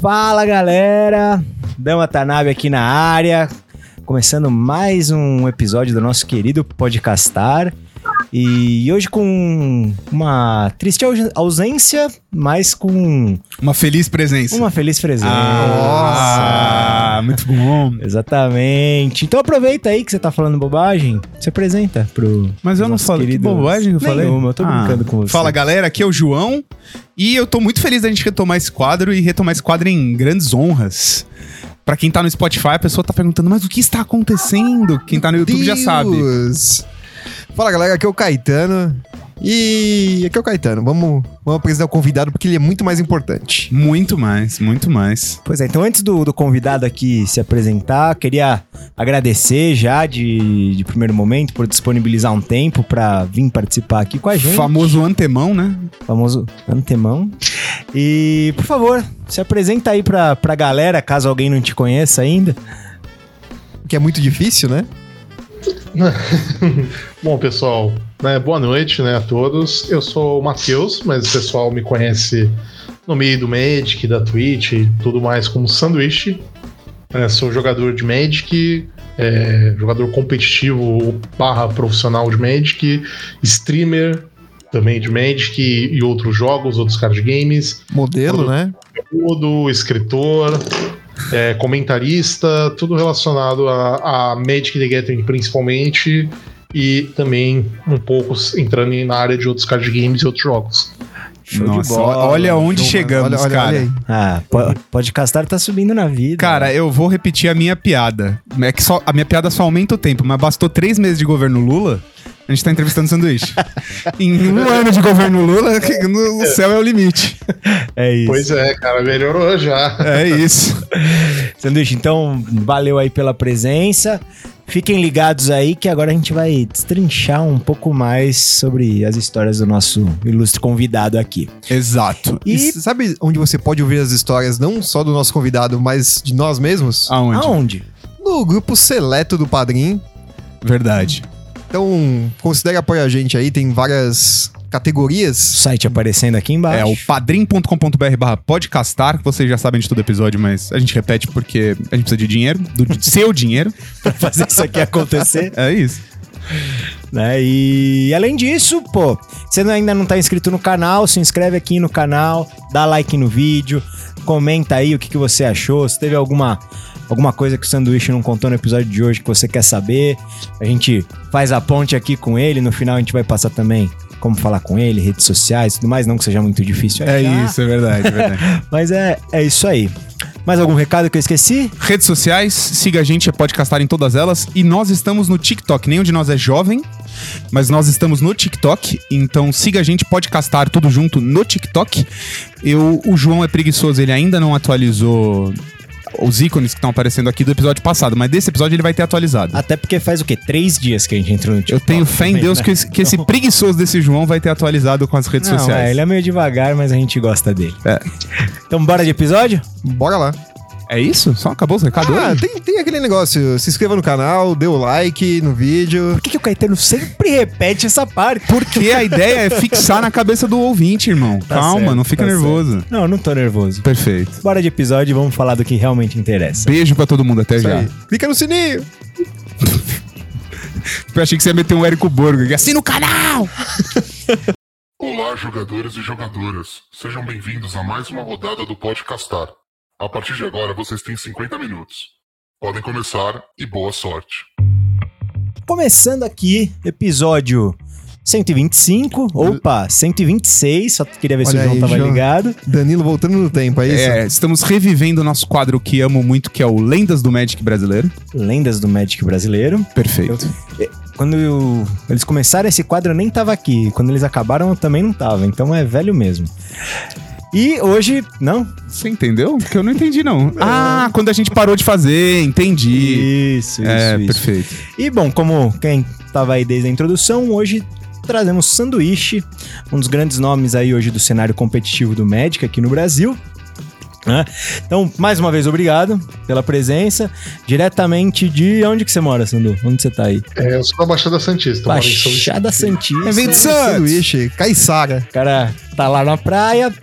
Fala galera, Dama Tanabe aqui na área, começando mais um episódio do nosso querido Podcastar. E hoje com uma triste au- ausência, mas com Uma feliz presença. uma feliz presença. Ah, muito bom. Exatamente. Então aproveita aí que você tá falando bobagem, se apresenta pro. Mas eu não falei. Que bobagem que eu falei? Nenhuma, eu tô Ah. brincando com você. Fala galera, aqui é o João. E eu tô muito feliz da gente retomar esse quadro e retomar esse quadro em grandes honras. Pra quem tá no Spotify, a pessoa tá perguntando, mas o que está acontecendo? Quem tá no YouTube já sabe. Deus. Fala galera, aqui é o Caetano. E aqui é o Caetano. Vamos, vamos apresentar o convidado porque ele é muito mais importante. Muito mais, muito mais. Pois é, então antes do, do convidado aqui se apresentar, queria agradecer já de, de primeiro momento por disponibilizar um tempo pra vir participar aqui com a gente. Famoso antemão, né? famoso antemão. E, por favor, se apresenta aí pra, pra galera, caso alguém não te conheça ainda. Que é muito difícil, né? Bom, pessoal, né, boa noite né, a todos. Eu sou o Matheus, mas o pessoal me conhece no meio do Magic, da Twitch e tudo mais como Sanduíche. É, sou jogador de Magic, é, jogador competitivo barra profissional de Magic, streamer também de Magic e, outros jogos, outros card games, Modelo, né? tudo, escritor, é, comentarista, tudo relacionado a, a Magic the Gathering principalmente e também um pouco entrando na área de outros card games e outros jogos. Show Nossa, de bola. olha onde Show, chegamos, olha, olha, cara. olha. Ah, po- podcastar tá subindo na vida. Cara, eu vou repetir a minha piada. É que só, a minha piada só aumenta o tempo, mas bastou três meses de governo Lula, a gente tá entrevistando sanduíche. em um ano de governo Lula, o céu é o limite. é isso. Pois é, cara, melhorou já. É isso. Sanduíche, então, valeu aí pela presença. Fiquem ligados aí que agora a gente vai destrinchar um pouco mais sobre as histórias do nosso ilustre convidado aqui. Exato. E E sabe onde você pode ouvir as histórias não só do nosso convidado, mas de nós mesmos? Aonde? aonde? No grupo seleto do Padrim. Verdade. Então, considere apoiar a gente aí, tem várias categorias. site aparecendo aqui embaixo. É o padrim.com.br barra podcastar, que vocês já sabem de todo episódio, mas a gente repete porque a gente precisa de dinheiro, do seu dinheiro. pra fazer isso aqui acontecer. É isso. né? E além disso, pô, você não- ainda não tá inscrito no canal, se inscreve aqui no canal, dá like no vídeo, comenta aí o que, que você achou, se teve alguma, alguma coisa que o Sanduíche não contou no episódio de hoje que você quer saber. A gente faz a ponte aqui com ele, no final a gente vai passar também como falar com ele, redes sociais, tudo mais, não que seja muito difícil É achar, isso, é verdade, é verdade. Mas é, é isso aí. Mais algum recado que eu esqueci? Redes sociais, siga a gente, é podcastar em todas elas. E nós estamos no TikTok. Nenhum de nós é jovem, mas nós estamos no TikTok. Então siga a gente, podcastar tudo junto no TikTok. Eu, o João é preguiçoso, ele ainda não atualizou os ícones que estão aparecendo aqui do episódio passado, mas desse episódio ele vai ter atualizado. Até porque faz o quê? Três dias que a gente entrou no Eu TikTok. tenho fé em também, Deus né? que esse, que esse preguiçoso desse João vai ter atualizado com as redes Não, sociais. é, ele é meio devagar, mas a gente gosta dele. É. Então bora de episódio? Bora lá. É isso? Só acabou os recados? Ah, tem, tem aquele negócio. Se inscreva no canal, dê o like no vídeo. Por que, que o Caetano sempre repete essa parte? Porque a ideia é fixar na cabeça do ouvinte, irmão. Tá Calma, certo, não fica tá nervoso. certo. Não, não tô nervoso. Perfeito. Bora de episódio e vamos falar do que realmente interessa. Beijo pra todo mundo, até Isso já. aí. Clica no sininho. Eu achei que você ia meter um Érico Borgo aqui. Assina o canal! Olá, jogadores e jogadoras. Sejam bem-vindos a mais uma rodada do Podcastar. A partir de agora, vocês têm 50 minutos. Podem começar e boa sorte. Começando aqui, episódio 125. Opa, 126. Só queria ver se Olha o João aí, tava João. ligado. Danilo voltando no tempo, é isso? É, estamos revivendo o nosso quadro que amo muito, que é o Lendas do Magic brasileiro. Lendas do Magic brasileiro. Perfeito. Quando eu- eles começaram esse quadro, eu nem tava aqui. Quando eles acabaram, eu também não tava. Então é velho mesmo. E hoje, não? Você entendeu? Porque eu não entendi, não. Ah, quando a gente parou de fazer, entendi. Isso, isso, é, isso. perfeito. E bom, como quem tava aí desde a introdução, hoje trazemos Sanduíche, um dos grandes nomes aí hoje do cenário competitivo do Magic aqui no Brasil. né? Então, mais uma vez, obrigado pela presença. Diretamente de onde que você mora, Sandu? Onde você tá aí? É, eu sou da Baixada Santista. Baixada. Santista. É, vem de Santos. Sanduíche, Caiçara. O cara tá lá na praia.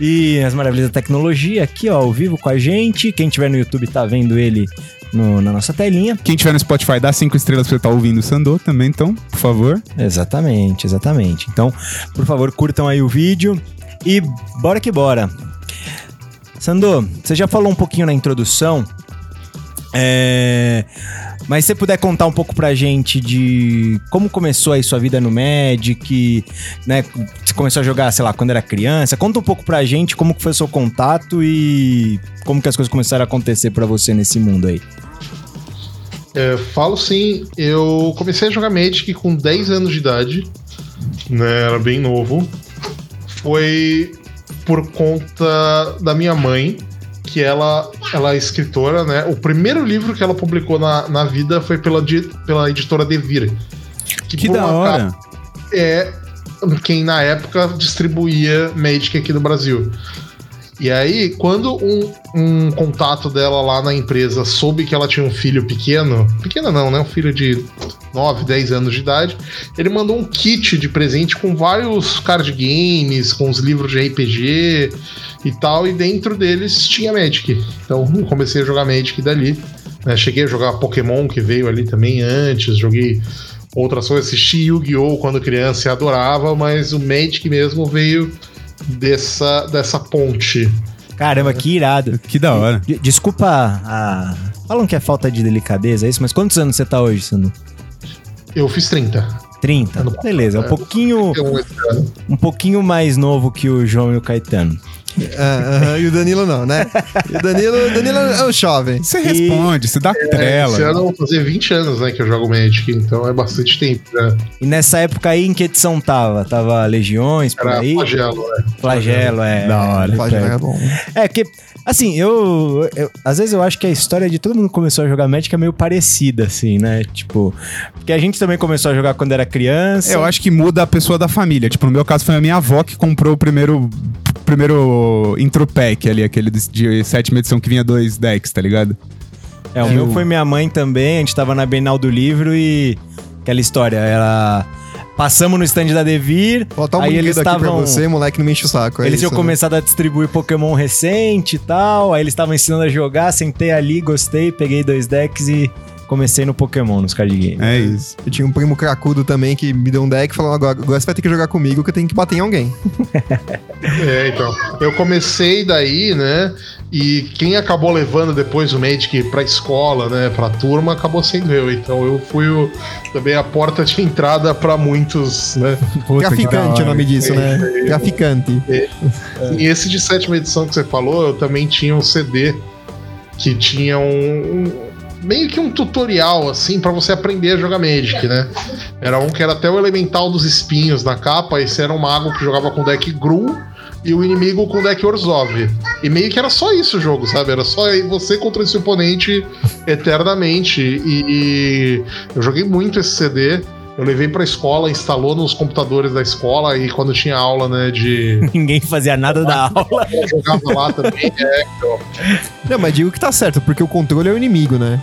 E as maravilhas da tecnologia aqui, ó, ao vivo com a gente. Quem tiver no YouTube tá vendo ele no- na nossa telinha. Quem tiver no Spotify, dá cinco estrelas pra você estar ouvindo o Sandô também, então, por favor. Exatamente, exatamente. Então, por favor, curtam aí o vídeo e bora que bora. Sandô, você já falou um pouquinho na introdução, é, mas se você puder contar um pouco pra gente de como começou aí sua vida no Magic, né? Você começou a jogar, sei lá, quando era criança. Conta um pouco pra gente como que foi o seu contato e como que as coisas começaram a acontecer pra você nesse mundo aí. É, falo sim, eu comecei a jogar Magic com 10 anos de idade, né? Era bem novo. Foi por conta da minha mãe, que ela, ela é escritora, né? O primeiro livro que ela publicou na, na vida foi pela, di- pela editora Devir. Que por da hora. é quem na época distribuía Magic aqui no Brasil. E aí, quando um, um contato dela lá na empresa soube que ela tinha um filho pequeno, pequeno não, né? Um filho de 9, 10 anos de idade, ele mandou um kit de presente com vários card games, com os livros de RPG e tal, e dentro deles tinha Magic. Então eu comecei a jogar Magic dali. né? Cheguei a jogar Pokémon, que veio ali também antes, joguei outras coisas, assisti Yu-Gi-Oh! quando criança e adorava, mas o Magic mesmo veio dessa, dessa ponte. Caramba, que irado. Que da hora. De- Desculpa a. Falam que é falta de delicadeza, é isso? Mas quantos anos você tá hoje, Sandro? Eu fiz 30. 30. Ano Beleza, um passado. pouquinho, um pouquinho mais novo que o João e o Caetano. Ah, aham, e o Danilo não, né? E o Danilo, o Danilo é o jovem. Você responde, você dá É, trela. esse ano eu vou fazer 20 anos né, que eu jogo Magic, então é bastante tempo. Né? E nessa época aí, em que edição tava? Tava Legiões, por Era aí? flagelo, né? Flagelo, é. Da hora. Pode jogar bom. É, que, assim, eu, eu- Às vezes eu acho que a história de todo mundo que começou a jogar Magic é meio parecida, assim, né? Tipo. Porque a gente também começou a jogar quando era criança. Eu acho que muda a pessoa da família. Tipo, no meu caso foi a minha avó que comprou o primeiro primeiro intro pack ali, aquele de, de sétima edição que vinha dois decks, tá ligado? É, o meu o- foi minha mãe também, a gente tava na Bienal do Livro e aquela história, ela passamos no stand da Devir, Botar um aí eles aqui pra estavam você, moleque, não me enche o saco. é eles isso, tinham né? começado a distribuir Pokémon recente e tal, aí eles estavam ensinando a jogar, sentei ali, gostei, peguei dois decks e comecei no Pokémon, nos card games. É isso. Eu tinha um primo cracudo também que me deu um deck e falou: agora, agora você vai ter que jogar comigo que eu tenho que bater em alguém. É, então. Eu comecei daí, né? E quem acabou levando depois o Magic pra escola, né? Pra turma, acabou sendo eu. Então eu fui o- também a porta de entrada pra muitos, né? Puta, Traficante é o nome disso, né? Traficante. E esse de sétima edição que você falou, eu também tinha um CD que tinha um. Meio que um tutorial, assim, pra você aprender a jogar Magic, né? Era um que era até o elemental dos espinhos na capa. Esse era um mago que jogava com deck Gru e o inimigo com deck Orzhov. E meio que era só isso o jogo, sabe? Era só você contra esse oponente eternamente. E, e eu joguei muito esse CD. Eu levei pra escola, instalou nos computadores da escola e quando tinha aula, né, de. Ninguém fazia nada da aula. Eu jogava lá também. É, então. Não, mas digo que tá certo, porque o controle é o inimigo, né?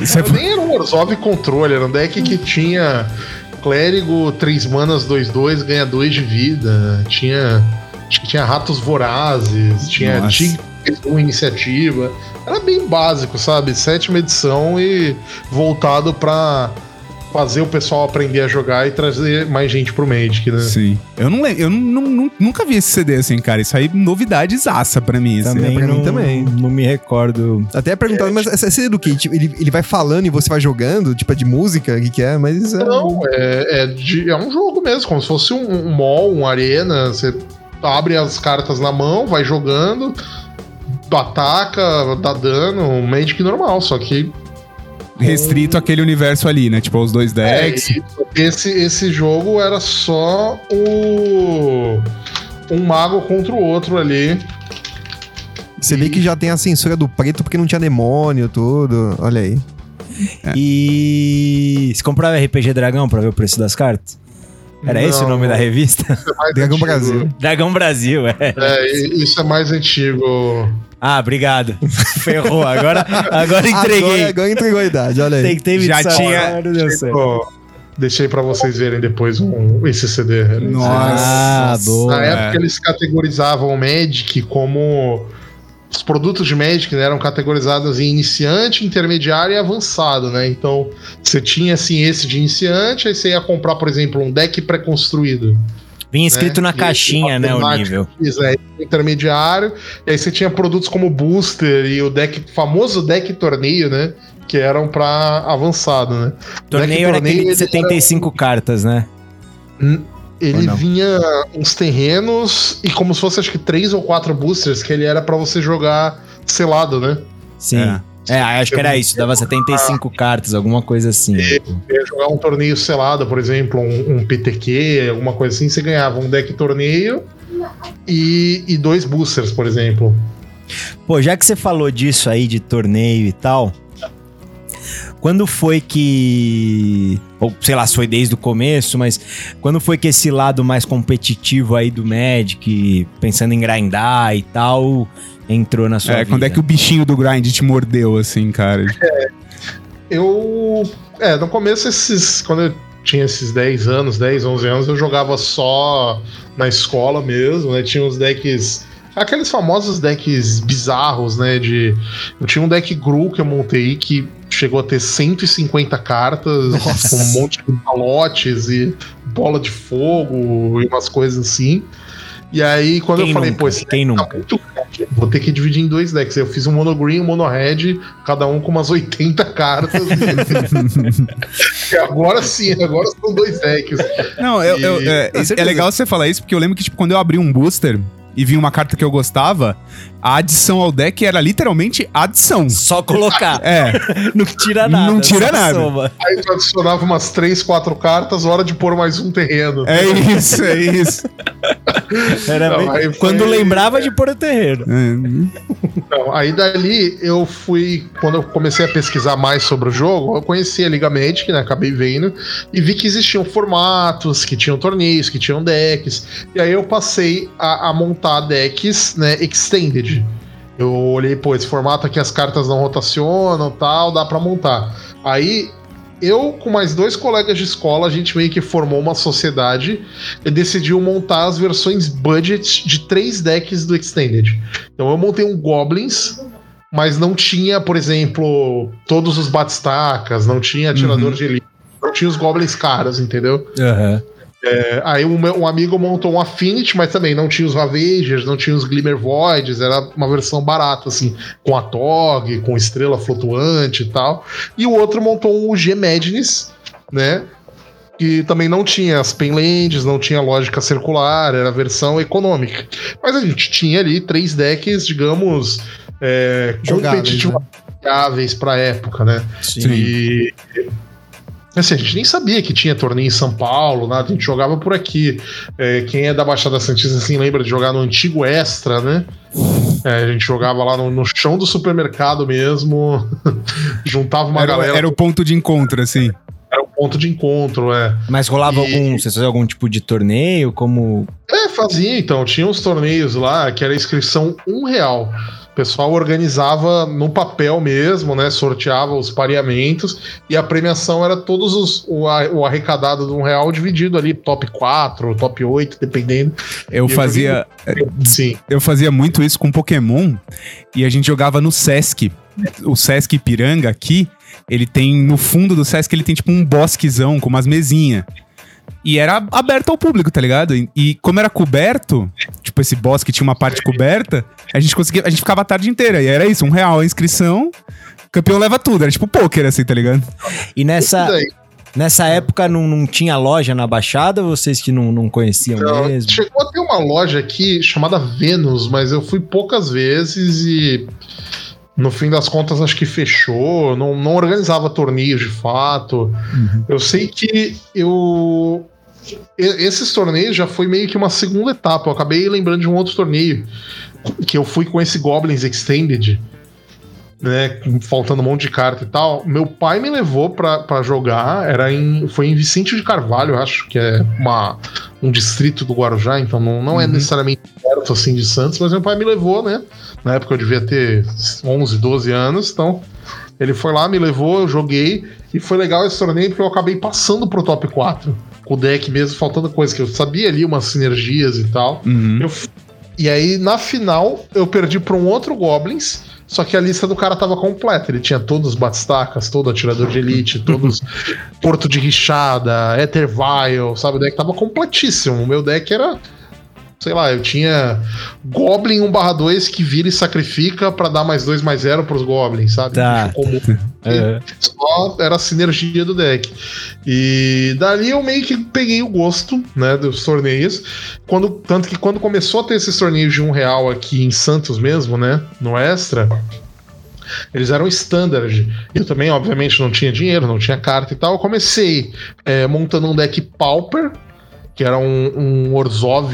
Isso é Eu nem era um Orzhov controle, era um deck que tinha clérigo, 3 manas, 2-2, ganha 2 de vida. Tinha. Acho que tinha ratos vorazes, tinha Nossa. Com iniciativa. Era bem básico, sabe? Sétima edição e voltado pra fazer o pessoal aprender a jogar e trazer mais gente pro Magic, né? Sim. Eu não lembro, eu não, não- nunca vi esse CD assim, cara. Isso aí novidades aça pra mim. assim. Também, pra mim não, também. não me recordo. Até perguntando, mas essa CD do que? Tipo, ele, ele vai falando e você vai jogando? Tipo, é de música? O que, que é? Mas é. Não, é, é, de- é um jogo mesmo, como se fosse um, um mall, um arena. Você abre as cartas na mão, vai jogando, ataca, dá dano, um Magic normal, só que. Restrito àquele universo ali, né? Tipo, os dois É, decks. e esse, esse jogo era só o. Um mago contra o outro ali. Você vê que já tem a censura do preto porque não tinha demônio, tudo. Olha aí. E você comprava RPG Dragão pra ver o preço das cartas? Era esse o Não. nome da revista? É Dragão antigo. Brasil. Dragão Brasil, é. É, e- isso é mais antigo. Ah, obrigado. Ferrou. Agora, agora entreguei. Agora, agora entregou a idade, olha aí. Tentei me Já tinha- não deu certo. Deixei pra vocês verem depois um, esse CD. Ah, boa. Na época eles categorizavam o Magic como. Os produtos de Magic né, eram categorizados em iniciante, intermediário e avançado, né? Então, você tinha assim esse de iniciante, aí você ia comprar, por exemplo, um deck pré-construído. Vinha escrito né? na caixinha, né, o nível. Isso, é, intermediário. E aí você tinha produtos como Booster e o deck, famoso deck torneio, né? Que eram pra avançado, né? Torneio era aquele de ele 75 cartas, né? Ele Ou não? vinha uns terrenos e como se fosse acho que três ou quatro boosters que ele era pra você jogar selado, né? Sim. É. É, acho que era isso, dava 75 cartas, alguma coisa assim. Você ia jogar um torneio selado, por exemplo, um, um PTQ, alguma coisa assim, você ganhava um deck torneio e, e dois boosters, por exemplo. Pô, já que você falou disso aí, de torneio e tal, quando foi que. Ou sei lá foi desde o começo, mas quando foi que esse lado mais competitivo aí do Magic, pensando em grindar e tal, entrou na sua É, vida? quando é que o bichinho do grind te mordeu, assim, cara? Eu. É, no começo, esses. Quando eu tinha esses 10 anos, 10, 11 anos, eu jogava só na escola mesmo, né? Tinha uns decks. Aqueles famosos decks bizarros, né? De. Eu tinha um deck Gru que eu montei que chegou a ter 150 cartas, com um monte de balotes e bola de fogo e umas coisas assim. E aí, quando Quem eu falei, nunca? pô, esse Quem deck tá nunca? muito grande, Vou ter que dividir em dois decks. Eu fiz um mono green e um mono red, cada um com umas 80 cartas. Agora sim, agora são dois decks. Não, eu, eu- E- é, Com é certeza. legal você falar isso, porque eu lembro que, tipo, quando eu abri um booster e vi uma carta que eu gostava, a adição ao deck era literalmente adição. Só colocar. É, Não tira nada. Não tira nada. soma. Aí tu adicionava umas 3, 4 cartas, hora de pôr mais um terreno. é isso, é isso. Era Não, bem- foi- Quando lembrava de pôr o terreno. É. Então, aí dali eu fui. Quando eu comecei a pesquisar mais sobre o jogo, eu conheci a Liga Magic, né? Acabei vendo, e vi que existiam formatos, que tinham torneios, que tinham decks. E aí eu passei a, a montar decks, né, extended. Eu olhei, pô, esse formato aqui as cartas não rotacionam tal, dá pra montar. Aí. Eu, com mais dois colegas de escola, a gente meio que formou uma sociedade e decidiu montar as versões budget de três decks do Extended. Então eu montei um Goblins, mas não tinha, por exemplo, todos os batistacas, não tinha atirador Uhum. de elite, não tinha os Goblins caras, entendeu? Aham. É, aí um, um amigo montou um Affinity, mas também não tinha os Ravagers, não tinha os Glimmer Voids, era uma versão barata, assim, com a Tog, com estrela flutuante e tal. E o outro montou um G Madness, né? Que também não tinha as Penlands, não tinha lógica circular, era a versão econômica. Mas a gente tinha ali três decks, digamos, é, competitivamente viáveis pra época, né? Sim. E. Assim, a gente nem sabia que tinha torneio em São Paulo, nada, a gente jogava por aqui. É, quem é da Baixada Santista assim lembra de jogar no antigo Extra, né? É, a gente jogava lá no, no chão do supermercado mesmo, juntava uma Era, galera, era o ponto de encontro, assim. era um ponto de encontro, é. Mas rolava E- algum. Vocês faziam algum tipo de torneio? Como. É, fazia então. Tinha uns torneios lá que era inscrição um real. O pessoal organizava no papel mesmo, né? Sorteava os pareamentos e a premiação era todos os o, o arrecadado de um real dividido ali, top 4, top 8, dependendo. Eu Eu fazia, Sim. eu fazia muito isso com Pokémon e a gente jogava no Sesc. O Sesc Piranga aqui, ele tem no fundo do Sesc ele tem tipo um bosquezão com umas mesinhas. E era aberto ao público, tá ligado? E, e como era coberto, tipo esse bosque tinha uma parte coberta, a gente conseguia, a gente ficava a tarde inteira. E era isso, um real a inscrição, campeão leva tudo. Era tipo pôquer, assim, tá ligado? E nessa, nessa época não, não tinha loja na Baixada? Vocês que não, não conheciam então, mesmo? chegou a ter uma loja aqui chamada Vênus, mas eu fui poucas vezes e no fim das contas acho que fechou, não, não organizava torneios de fato. Eu sei que eu. Esses torneios já foi meio que uma segunda etapa. Eu acabei lembrando de um outro torneio que eu fui com esse Goblins Extended, né? Faltando um monte de carta e tal. Meu pai me levou pra, pra jogar. Era em, foi em Vicente de Carvalho, acho que é uma, um distrito do Guarujá, então não, não é necessariamente perto assim de Santos, mas meu pai me levou, né? Na época eu devia ter 11, 12 anos, então Ele foi lá, me levou, eu joguei. E foi legal esse torneio porque eu acabei passando pro top 4. Com o deck mesmo, faltando coisa que eu sabia ali, umas sinergias e tal. Uhum. Eu e aí, na final, eu perdi pra um outro Goblins. Só que a lista do cara tava completa. Ele tinha todos os Batistacas, todo atirador de elite, todos Porto de Rixada, Ethervile, sabe? O deck tava completíssimo. O meu deck era. Sei lá, eu tinha Goblin 1/2 que vira e sacrifica pra dar mais 2 mais 0 pros Goblins, sabe? Tá. Comum. Aham. Só era a sinergia do deck. E dali eu meio que peguei o gosto, né, dos torneios. Quando, tanto que quando começou a ter esses torneios de um real aqui em Santos mesmo, né, no Extra, eles eram standard. Eu também, obviamente, não tinha dinheiro, não tinha carta e tal. Eu comecei é, montando um deck Pauper, que era um, um Orzhov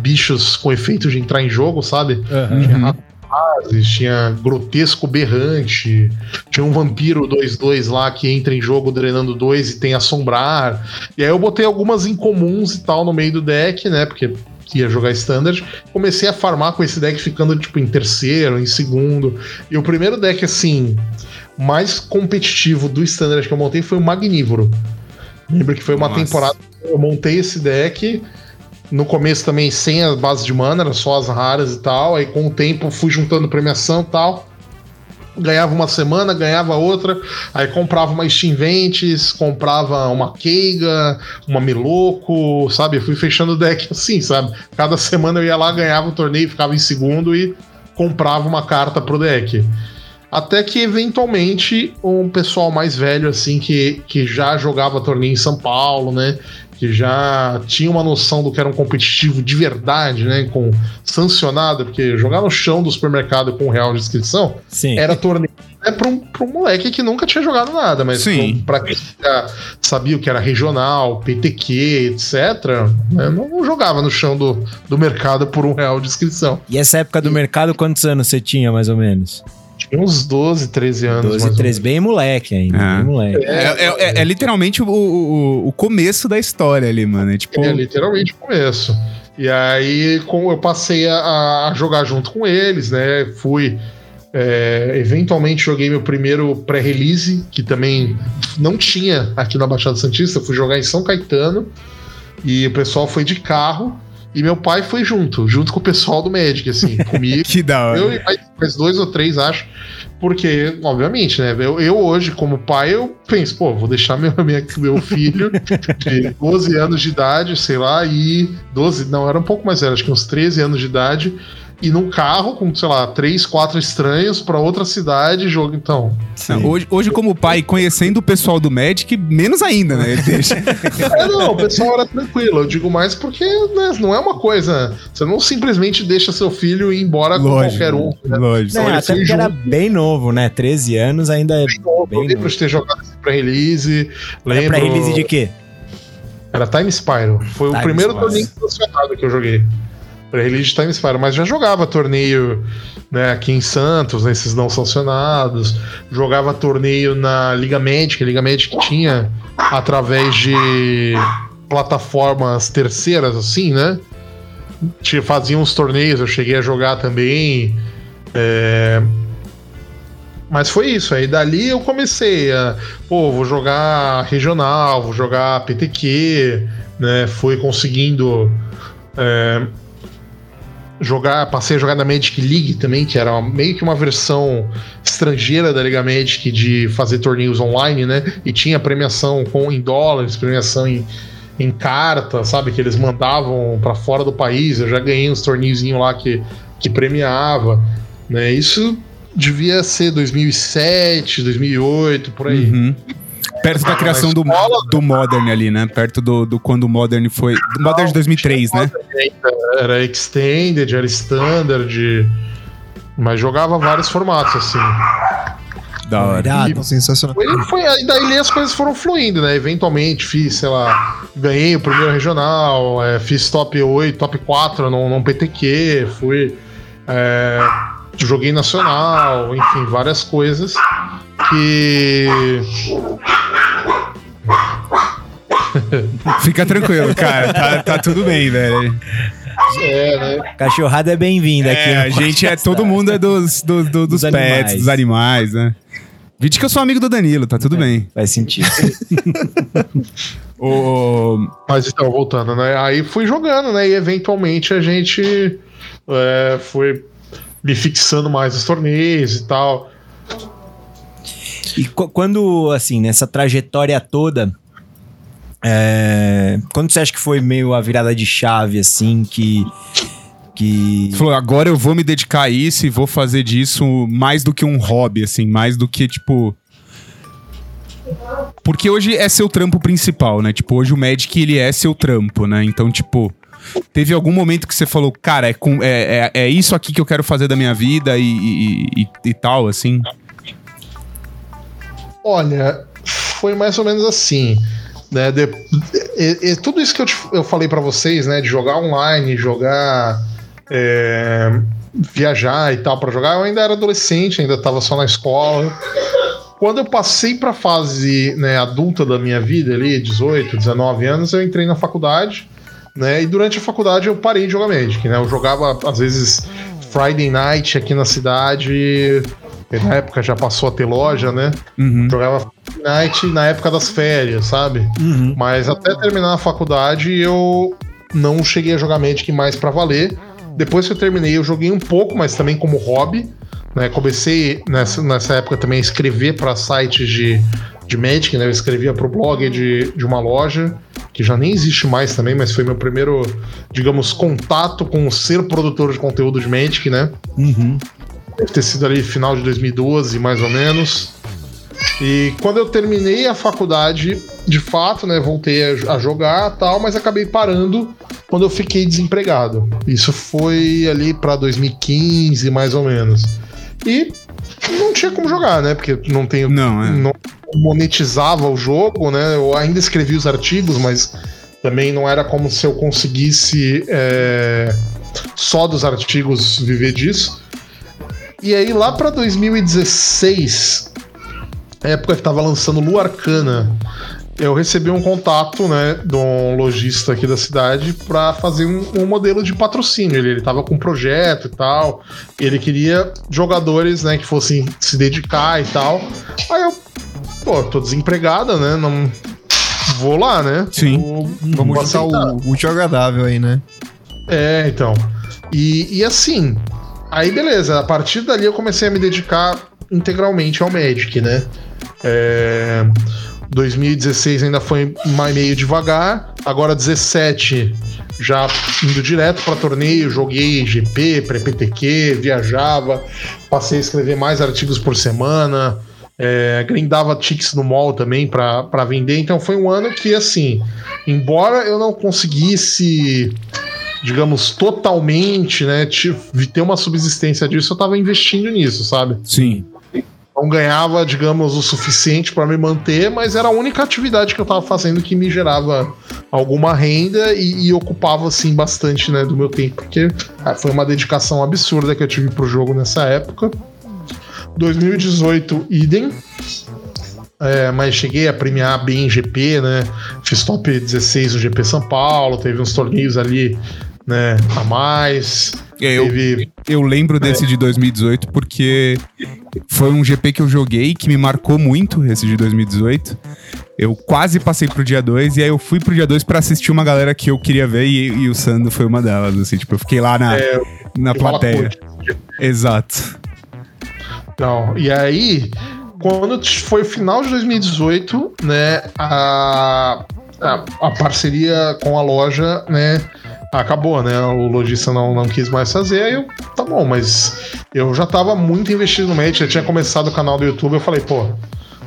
bichos com efeito de entrar em jogo, sabe? Tinha Uhum. rapazes, tinha grotesco berrante, tinha um vampiro 2-2 lá que entra em jogo drenando 2 e tem assombrar. E aí eu botei algumas incomuns e tal no meio do deck, né? Porque ia jogar standard. Comecei a farmar com esse deck ficando tipo em terceiro, em segundo. E o primeiro deck assim mais competitivo do standard que eu montei foi o Magnívoro. Lembro que foi uma Nossa. temporada que eu montei esse deck no começo também sem a base de mana, era só as raras e tal. Aí com o tempo fui juntando premiação e tal. Ganhava uma semana, ganhava outra. Aí comprava uma Steam Ventes, comprava uma Keiga, uma Miloco, sabe? Eu fui fechando o deck assim, sabe? Cada semana eu ia lá, ganhava o torneio, ficava em segundo e comprava uma carta pro deck. Até que eventualmente um pessoal mais velho, assim, que, que já jogava torneio em São Paulo, né? Que já tinha uma noção do que era um competitivo de verdade, né? Com sancionado, porque jogar no chão do supermercado com um real de inscrição Sim. era torneio é pra um, pra um moleque que nunca tinha jogado nada, mas pra quem já sabia o que era regional, PTQ, etc., né, não, não jogava no chão do, do mercado por um real de inscrição. E essa época do mercado, quantos anos você tinha, mais ou menos? Tinha uns 12, 13 anos. 12, mais ou 13, bem moleque ainda, É. bem moleque. É, é- é- é literalmente o, o, o começo da história ali, mano. É tipo. É literalmente o começo. E aí com, eu passei a, a jogar junto com eles, né? Fui. é, eventualmente joguei meu primeiro pré-release, que também não tinha aqui na Baixada Santista. Fui jogar em São Caetano. E o pessoal foi de carro. E meu pai foi junto, junto com o pessoal do Magic, assim, comigo. Que da hora. Eu e mais, mais dois ou três, acho. Porque, obviamente, né? Eu, eu hoje, como pai, eu penso, pô, vou deixar meu, minha- meu filho de 12 anos de idade, sei lá, e 12, não, era um pouco mais velho, acho que uns 13 anos de idade, e num carro com, sei lá, três, quatro estranhos pra outra cidade, jogo, então. Não, hoje, hoje, como pai, conhecendo o pessoal do Magic, menos ainda, né? Deixa- É, não, o pessoal era tranquilo. Eu digo mais porque né, não é uma coisa. Você não simplesmente deixa seu filho ir embora com Lógico, qualquer um. Né? lógico. Não, ele até porque era bem novo, né? 13 anos ainda é Eu bem lembro novo. de ter jogado esse pré-release. Lembro. pra release de quê? Era Time Spyro. Foi Time o primeiro torneio que eu joguei. Pré-release Time Spyro. Mas já jogava torneio né, aqui em Santos, nesses não sancionados. Jogava torneio na Liga Magic. Liga Magic tinha através de plataformas terceiras, assim, né? Tinha- Fazia uns torneios, eu cheguei a jogar também. É, Mas foi isso. Aí dali eu comecei a. Pô, vou jogar regional, vou jogar PTQ, né? Fui conseguindo. é, jogar. Passei a jogar na Magic League também, que era meio que uma versão estrangeira da Liga Magic de fazer torneios online, né? E tinha premiação com, em dólares, premiação em, em carta, sabe? Que eles mandavam pra fora do país. Eu já ganhei uns torneiozinhos lá que, que premiava, né? Isso devia ser 2007, 2008, por aí. Uhum. Perto da criação do, do Modern ali, né? Perto do, do quando o Modern foi. Do Modern de 2003, né? Era Extended, era Standard, mas jogava vários formatos, assim. Da hora. Irado. Sensacional. Foi, foi, aí daí as coisas foram fluindo, né? Eventualmente fiz, sei lá, ganhei o primeiro regional, é, fiz top 8, top 4 num, num PTQ, fui. é, joguei nacional, enfim, várias coisas que. Fica tranquilo, cara. Tá, tá tudo bem, velho. É, né? Cachorrada é bem-vinda aqui. É, no a gente é. podcast, Todo tá? mundo é dos, do- do- dos, Dos pets, animais. dos animais, né? Vide que eu sou amigo do Danilo, tá tudo bem. Faz sentido. O, Mas então, voltando, né? Aí fui jogando, né? E eventualmente a gente é, foi me fixando mais nos torneios e tal. E qu- quando, assim, nessa trajetória toda, é, quando você acha que foi meio a virada de chave, assim, que. que... Você falou, agora eu vou me dedicar a isso e vou fazer disso mais do que um hobby, assim, mais do que, tipo. Porque hoje é seu trampo principal, né? Tipo, hoje o Magic, ele é seu trampo, né? Então, tipo, teve algum momento que você falou, cara, é, com, é, é, é isso aqui que eu quero fazer da minha vida e, e, e- e tal, assim? Olha, foi mais ou menos assim. Né? De- e- e tudo isso que eu, te- eu falei pra vocês, né? De jogar online, jogar. é, viajar e tal pra jogar, eu ainda era adolescente, ainda tava só na escola. Quando eu passei pra fase né, adulta da minha vida, ali, 18, 19 anos, eu entrei na faculdade. Né, e durante a faculdade eu parei de jogar Magic, né? Eu jogava, às vezes, Friday Night aqui na cidade. Na época já passou a ter loja, né? Uhum. Jogava Night na época das férias, sabe? Uhum. Mas até terminar a faculdade eu não cheguei a jogar Magic mais pra valer. Depois que eu terminei, eu joguei um pouco, mas também como hobby. Né? Comecei nessa, nessa época também a escrever para sites de, de Magic, né? Eu escrevia pro blog de, de uma loja, que já nem existe mais também, mas foi meu primeiro, digamos, contato com ser produtor de conteúdo de Magic, né? Uhum. Deve ter sido ali final de 2012, mais ou menos. E quando eu terminei a faculdade, de fato, né, voltei a, a jogar tal, mas acabei parando quando eu fiquei desempregado. Isso foi ali pra 2015, mais ou menos. E não tinha como jogar, né? Porque não tenho Não, é. não monetizava o jogo, né? Eu ainda escrevi os artigos, mas também não era como se eu conseguisse é, só dos artigos viver disso. E aí lá pra 2016, época que tava lançando Lua Arcana, eu recebi um contato, né, de um lojista aqui da cidade para fazer um, um modelo de patrocínio. Ele, ele tava com um projeto e tal. Ele queria jogadores, né, que fossem se dedicar e tal. Aí eu, pô, tô desempregada, né? Não vou lá, né? Sim. Vou- Vamos aceitar. o útil agradável aí, né? É, então. E, e assim, aí beleza, a partir dali eu comecei a me dedicar integralmente ao Magic, né? É, 2016 ainda foi mais meio devagar, agora 17 já indo direto para torneio, joguei GP, pré-PTQ, viajava, passei a escrever mais artigos por semana, é, grindava tickets no mall também para vender, então foi um ano que assim, embora eu não conseguisse digamos, totalmente, né, ter uma subsistência disso, eu tava investindo nisso, sabe? Sim. Não ganhava, digamos, o suficiente para me manter, mas era a única atividade que eu tava fazendo que me gerava alguma renda e, e ocupava, assim, bastante, né, do meu tempo, porque ah, foi uma dedicação absurda que eu tive pro jogo nessa época. 2018, idem. É, mas cheguei a premiar bem em GP, né? Fiz top 16 no GP São Paulo, teve uns torneios ali, né, a mais. É, eu, Teve eu lembro desse de 2018 porque foi um GP que eu joguei que me marcou muito, esse de 2018. Eu quase passei pro dia 2 e aí eu fui pro dia 2 pra assistir uma galera que eu queria ver e, e o Sando foi uma delas, assim, tipo, eu fiquei lá na, na Fala plateia. Exato. Não, e aí, quando foi o final de 2018, né, a, a, a parceria com a loja, né, acabou, né, o lojista não, não quis mais fazer, aí eu, tá bom, mas eu já tava muito investido no Magic, já tinha começado o canal do YouTube, eu falei, pô,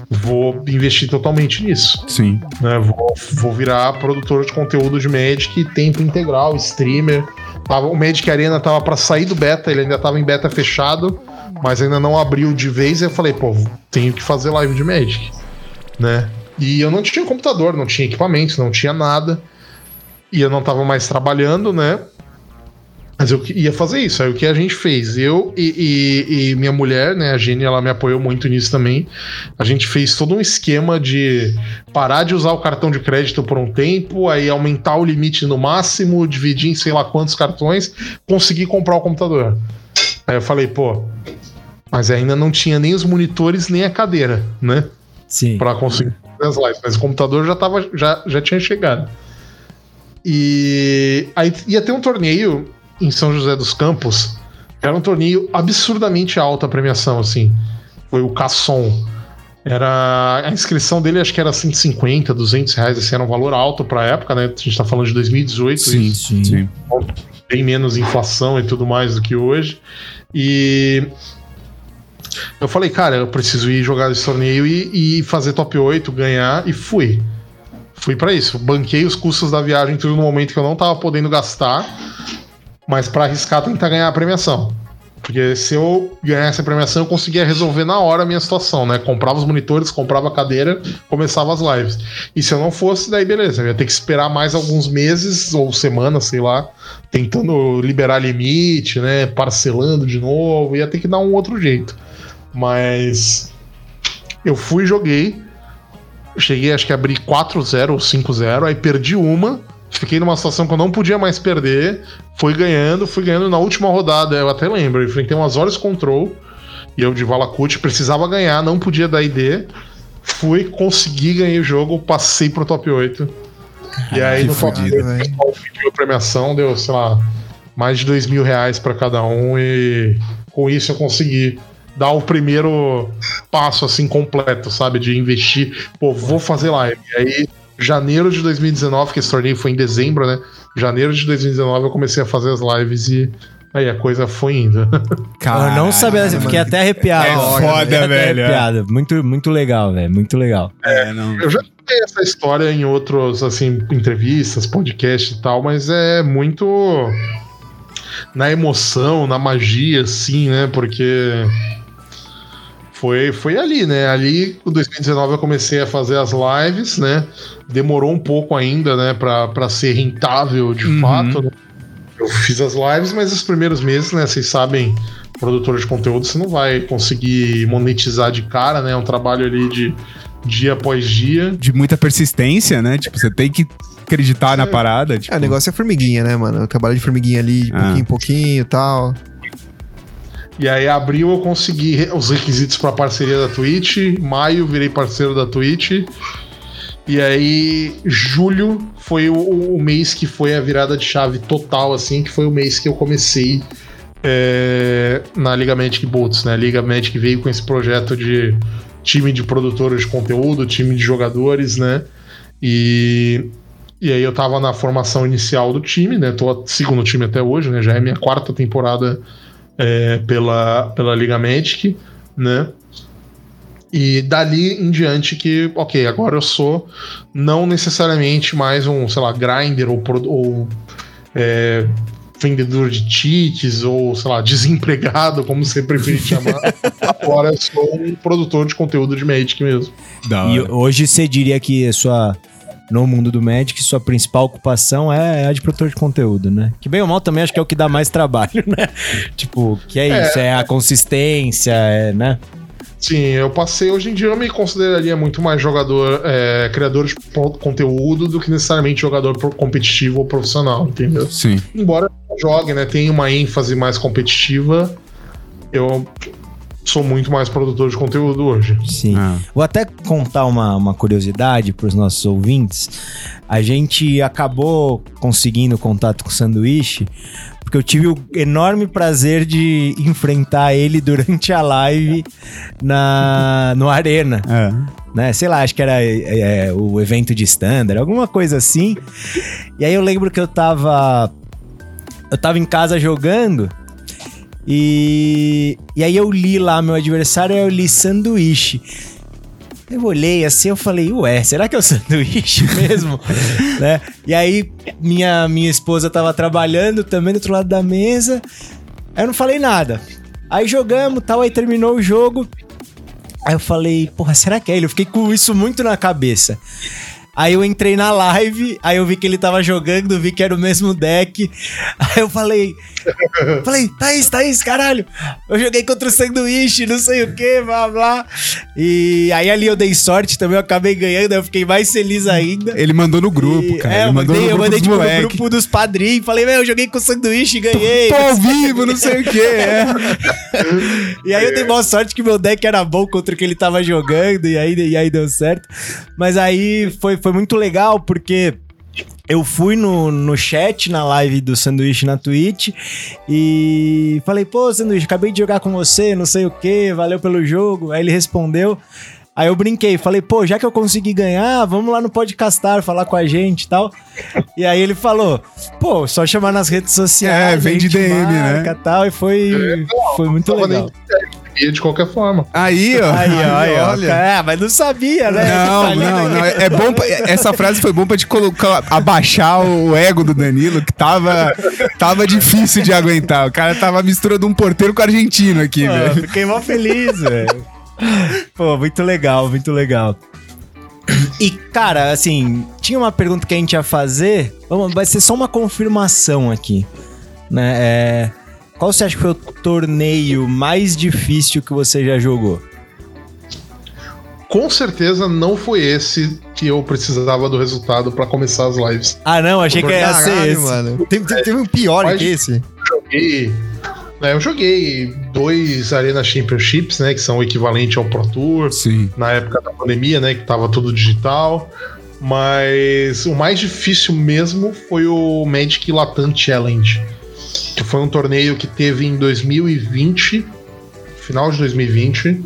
vou investir totalmente nisso, Sim. né, vou, vou virar produtor de conteúdo de Magic, tempo integral, streamer, Tava- o Magic Arena tava pra sair do beta, ele ainda tava em beta fechado, mas ainda não abriu de vez. E eu falei, pô, tenho que fazer live de Magic, né? E eu não tinha computador, não tinha equipamento, não tinha nada. E eu não tava mais trabalhando, né? Mas eu ia fazer isso. Aí o que a gente fez? Eu e, e- e minha mulher, né, a Jenny, ela me apoiou muito nisso também. A gente fez todo um esquema de parar de usar o cartão de crédito por um tempo, aí aumentar o limite no máximo, dividir em sei lá quantos cartões, conseguir comprar o computador. Aí eu falei, pô, Mas ainda não tinha nem os monitores nem a cadeira, né? Sim. Pra conseguir fazer as lives. Mas o computador já, tava, já, já tinha chegado. E aí ia ter um torneio em São José dos Campos. Era um torneio absurdamente alta a premiação, assim. Foi o Casson. Era a inscrição dele acho que era 150, 200 reais, assim, era um valor alto pra época, né? A gente tá falando de 2018, Sim, isso, sim. sim. bem menos inflação e tudo mais do que hoje. E eu falei, cara, eu preciso ir jogar esse torneio e, e fazer top 8, ganhar, e fui. Fui pra isso. Banquei os custos da viagem tudo no momento que eu não tava podendo gastar, mas pra arriscar tentar ganhar a premiação. Porque se eu ganhasse a premiação, eu conseguia resolver na hora a minha situação, né? Comprava os monitores, comprava a cadeira, começava as lives. E se eu não fosse, daí beleza, eu ia ter que esperar mais alguns meses ou semanas, sei lá, tentando liberar limite, né? Parcelando de novo, ia ter que dar um outro jeito. Mas eu fui joguei. Cheguei, acho que a abrir 4-0 ou 5-0, aí perdi uma. Fiquei numa situação que eu não podia mais perder. Fui ganhando, fui ganhando na última rodada, eu até lembro. Eu enfrentei umas horas control. E eu de Valakut precisava ganhar, não podia dar ID. Fui, consegui, ganhei o jogo, passei pro top 8. e aí no top fudido, 8, velho. o pessoal pediu a premiação, deu, sei lá, mais de dois mil reais pra cada um. E com isso eu consegui dar o primeiro passo assim completo, sabe? De investir. Pô, vou fazer live. E aí, janeiro de 2019, que esse torneio foi em dezembro, né? Janeiro de 2019 eu comecei a fazer as lives e aí a coisa foi indo. eu não sabia, mano. fiquei até arrepiado. É foda, velho. arrepiado. Muito, muito legal, velho. Muito legal. É, não. Eu já contei essa história em outros, assim, entrevistas, podcast e tal, mas é muito na emoção, na magia, assim, né? Porque foi, foi ali, né? Ali, em 2019, eu comecei a fazer as lives, né? Demorou um pouco ainda, né, pra, pra ser rentável de Uhum. fato. né? Eu fiz as lives, mas os primeiros meses, né, vocês sabem, produtor de conteúdo, você não vai conseguir monetizar de cara, né? É um trabalho ali de dia após dia. De muita persistência, né? Tipo, você tem que acreditar na parada. Tipo, É, o negócio é formiguinha, né, mano? Eu trabalho de formiguinha ali, de Ah. pouquinho em pouquinho e tal. E aí, abril eu consegui os requisitos para parceria da Twitch. Maio virei parceiro da Twitch. E aí, julho foi o, o mês que foi a virada de chave total, assim, que foi o mês que eu comecei é, na Liga Magic Bolts, né? A Liga Magic veio com esse projeto de time de produtores de conteúdo, time de jogadores, né? E, e aí eu tava na formação inicial do time, né? Tô sigo no time até hoje, né? Já é minha quarta temporada é, pela, pela Liga Magic, né? E dali em diante que, ok, agora eu sou não necessariamente mais um, sei lá, grinder ou, ou é, vendedor de cheats ou, sei lá, desempregado, como você preferir chamar. agora eu sou um produtor de conteúdo de Magic mesmo. da E hora. hoje você diria que a sua. No mundo do Magic, sua principal ocupação é a de produtor de conteúdo, né? Que bem ou mal também acho que é o que dá mais trabalho, né? Tipo, que é, isso, é a consistência, é, né? Sim, eu passei. Hoje em dia eu me consideraria muito mais jogador, é, criador de conteúdo do que necessariamente jogador competitivo ou profissional, entendeu? Sim. Embora eu jogue, né, tenha uma ênfase mais competitiva, eu sou muito mais produtor de conteúdo hoje. Sim. Ah. Vou até contar uma, uma curiosidade para os nossos ouvintes. A gente acabou conseguindo contato com o Sanduíche porque eu tive o enorme prazer de enfrentar ele durante a live na, no Arena. É. né? Sei lá, acho que era é, é, o evento de standard, alguma coisa assim. E aí eu lembro que eu tava. Eu tava em casa jogando. E, e aí eu li lá meu adversário, eu li sanduíche. Eu olhei assim, eu falei, ué, será que é o sanduíche mesmo? né? E aí minha, minha esposa tava trabalhando também do outro lado da mesa. Aí eu não falei nada. Aí jogamos tal, aí terminou o jogo. Aí eu falei, porra, será que é ele? Eu fiquei com isso muito na cabeça. Aí eu entrei na live, aí eu vi que ele tava jogando, vi que era o mesmo deck. Aí eu falei. falei, Thaís, Thaís, caralho. Eu joguei contra o sanduíche, não sei o que, blá blá. E aí ali eu dei sorte também, eu acabei ganhando, eu fiquei mais feliz ainda. Ele mandou no grupo, E- cara. É, eu mandou mandei, eu mandei tipo, no grupo dos padrinhos. Falei, meu, eu joguei com o sanduíche e ganhei. Tô ao vivo, não sei o que. É. E aí eu dei boa sorte que meu deck era bom contra o que ele tava jogando, e aí, e aí deu certo. Mas aí foi, foi muito legal, porque eu fui no, no chat, na live do Sanduíche na Twitch, e falei, pô, Sanduíche, acabei de jogar com você, não sei o que, valeu pelo jogo. Aí ele respondeu. Aí eu brinquei, falei, pô, já que eu consegui ganhar, vamos lá no Podcastar falar com a gente e tal. E aí ele falou, pô, só chamar nas redes sociais. É, vem de DM, né? marca, Tal, e foi, foi muito legal. nem de qualquer forma. Aí, ó. Aí, ó, aí, ó. olha. É, mas não sabia, né? Não, não, né? não. É é bom. pra- Essa frase foi bom pra te colocar, abaixar o ego do Danilo, que tava, tava difícil de aguentar. O cara tava misturando um porteiro com argentino aqui, Pô, velho. fiquei mó feliz, velho. Pô, muito legal, muito legal. E, cara, assim, tinha uma pergunta que a gente ia fazer. Vamos, vai ser só uma confirmação aqui. Né? É, qual você acha que foi o torneio mais difícil que você já jogou? Com certeza não foi esse que eu precisava do resultado pra começar as lives. Ah, não, achei que ia ser esse. mano. Teve, teve- teve um pior Mas- que esse. Joguei. Né, eu joguei dois Arena Championships, né? Que são o equivalente ao Pro Tour. Sim. na época da pandemia, né? Que tava tudo digital. Mas o mais difícil mesmo foi o Magic Latam Challenge. Que foi um torneio que teve em 2020, final de 2020.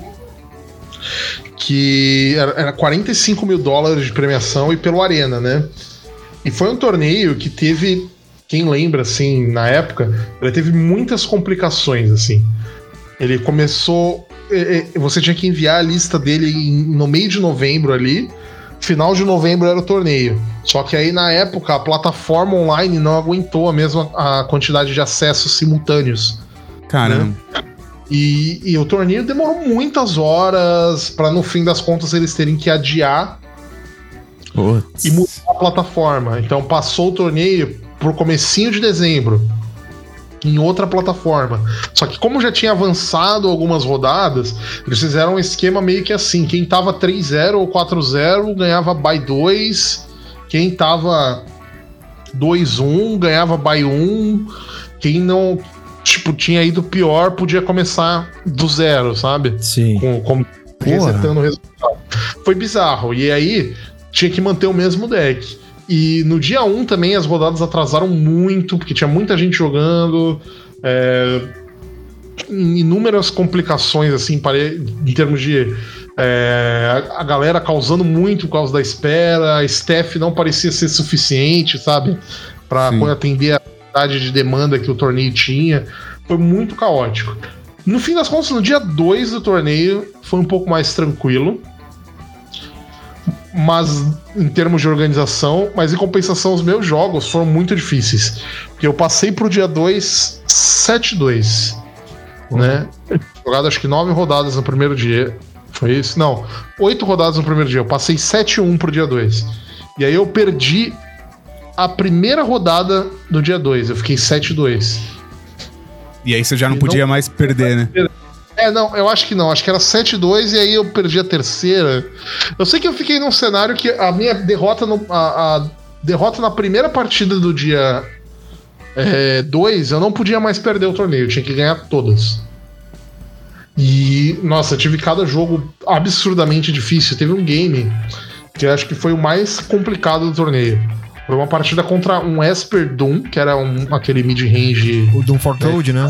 Que era, era 45 mil dólares de premiação e pelo Arena, né? E foi um torneio que teve, quem lembra, assim, na época, ele teve muitas complicações, assim. Ele começou. eh, eh, Você tinha que enviar a lista dele no meio de novembro ali. Final de novembro era o torneio. Só que aí, na época, a plataforma online não aguentou a mesma a quantidade de acessos simultâneos. Caramba. E, e o torneio demorou muitas horas para no fim das contas eles terem que adiar e mudar a plataforma. Então passou o torneio pro comecinho de dezembro em outra plataforma. Só que como já tinha avançado algumas rodadas, eles fizeram um esquema meio que assim, quem tava 3-0 ou 4-0 ganhava by 2, quem tava 2-1 ganhava by 1, quem não tipo tinha ido pior podia começar do zero, sabe? Sim. com, com resetando o resultado. Foi bizarro. E aí tinha que manter o mesmo deck. E no dia 1 também as rodadas atrasaram muito, porque tinha muita gente jogando. é, inúmeras complicações, assim, em termos de. é, a galera causando muito por causa da espera, a staff não parecia ser suficiente, sabe? Pra Sim. atender a quantidade de demanda que o torneio tinha. Foi muito caótico. No fim das contas, no dia 2 do torneio, foi um pouco mais tranquilo. Mas em termos de organização, mas em compensação, os meus jogos foram muito difíceis. Porque eu passei pro dia 2 7-2. Né? Jogado acho que nove rodadas no primeiro dia. Foi isso? Não. Oito rodadas no primeiro dia. Eu passei 7-1 pro dia 2. E aí eu perdi a primeira rodada do dia 2. Eu fiquei 7-2. E aí você já não E podia não- mais perder, né? É, não, eu acho que não. Acho que era 7-2 e aí eu perdi a terceira. Eu sei que eu fiquei num cenário que a minha derrota no, a, a derrota na primeira partida do dia 2, eu não podia mais perder o torneio, eu tinha que ganhar todas. E, nossa, tive cada jogo absurdamente difícil. Teve um game que eu acho que foi o mais complicado do torneio. Foi uma partida contra um Esper Doom, que era um, aquele mid-range O Doom for Toad, né?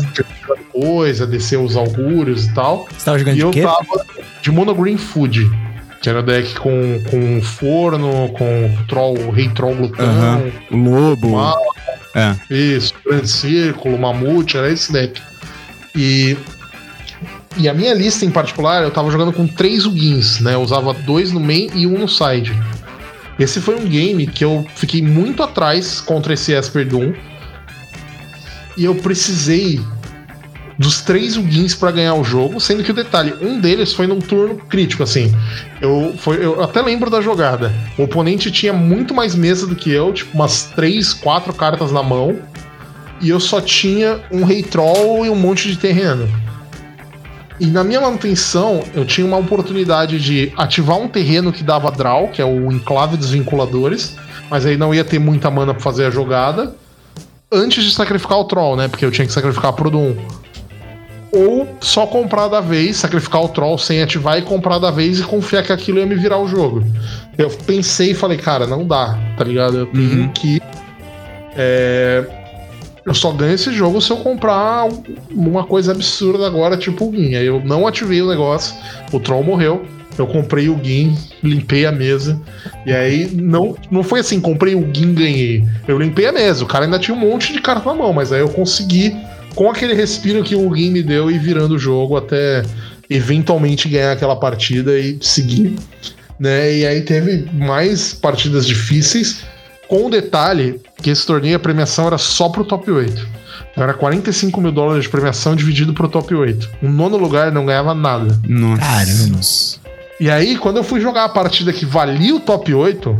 Coisa, descer os augúrios e tal. Você tava jogando E de eu quê? tava de Monogreen Food. Que era deck com, com forno, com troll, rei troll glutão. O lobo. mal, É. isso, grande círculo, mamute, era esse deck. E, e a minha lista em particular, eu tava jogando com três Ugins, né? Eu usava dois no main e um no side. Esse foi um game que eu fiquei muito atrás contra esse Esper Doom. E eu precisei dos três Ugins pra ganhar o jogo, sendo que o detalhe, um deles foi num turno crítico, assim. Eu, foi, eu até lembro da jogada. O oponente tinha muito mais mesa do que eu, tipo umas três, quatro cartas na mão, e eu só tinha um Rei Troll e um monte de terreno. E na minha manutenção, eu tinha uma oportunidade de ativar um terreno que dava draw, que é o enclave dos vinculadores, mas aí não ia ter muita mana pra fazer a jogada, antes de sacrificar o troll, né? Porque eu tinha que sacrificar pro Doom. Ou só comprar da vez, sacrificar o troll sem ativar e comprar da vez e confiar que aquilo ia me virar o jogo. Eu pensei e falei, cara, não dá, tá ligado? Eu tenho Uhum. que. É, eu só ganho esse jogo se eu comprar uma coisa absurda agora, tipo o Gin. Aí eu não ativei o negócio, o troll morreu. Eu comprei o Gin, limpei a mesa. E aí não, não foi assim, comprei o Gin, ganhei. Eu limpei a mesa. O cara ainda tinha um monte de carta na mão, mas aí eu consegui, com aquele respiro que o Gin me deu, ir virando o jogo até eventualmente ganhar aquela partida e seguir. Né? E aí teve mais partidas difíceis, com o detalhe que esse torneio a premiação era só pro top 8. Então era 45 mil dólares de premiação dividido pro top 8. O nono lugar não ganhava nada. Nossa. Caramba. E aí, quando eu fui jogar a partida que valia o top 8,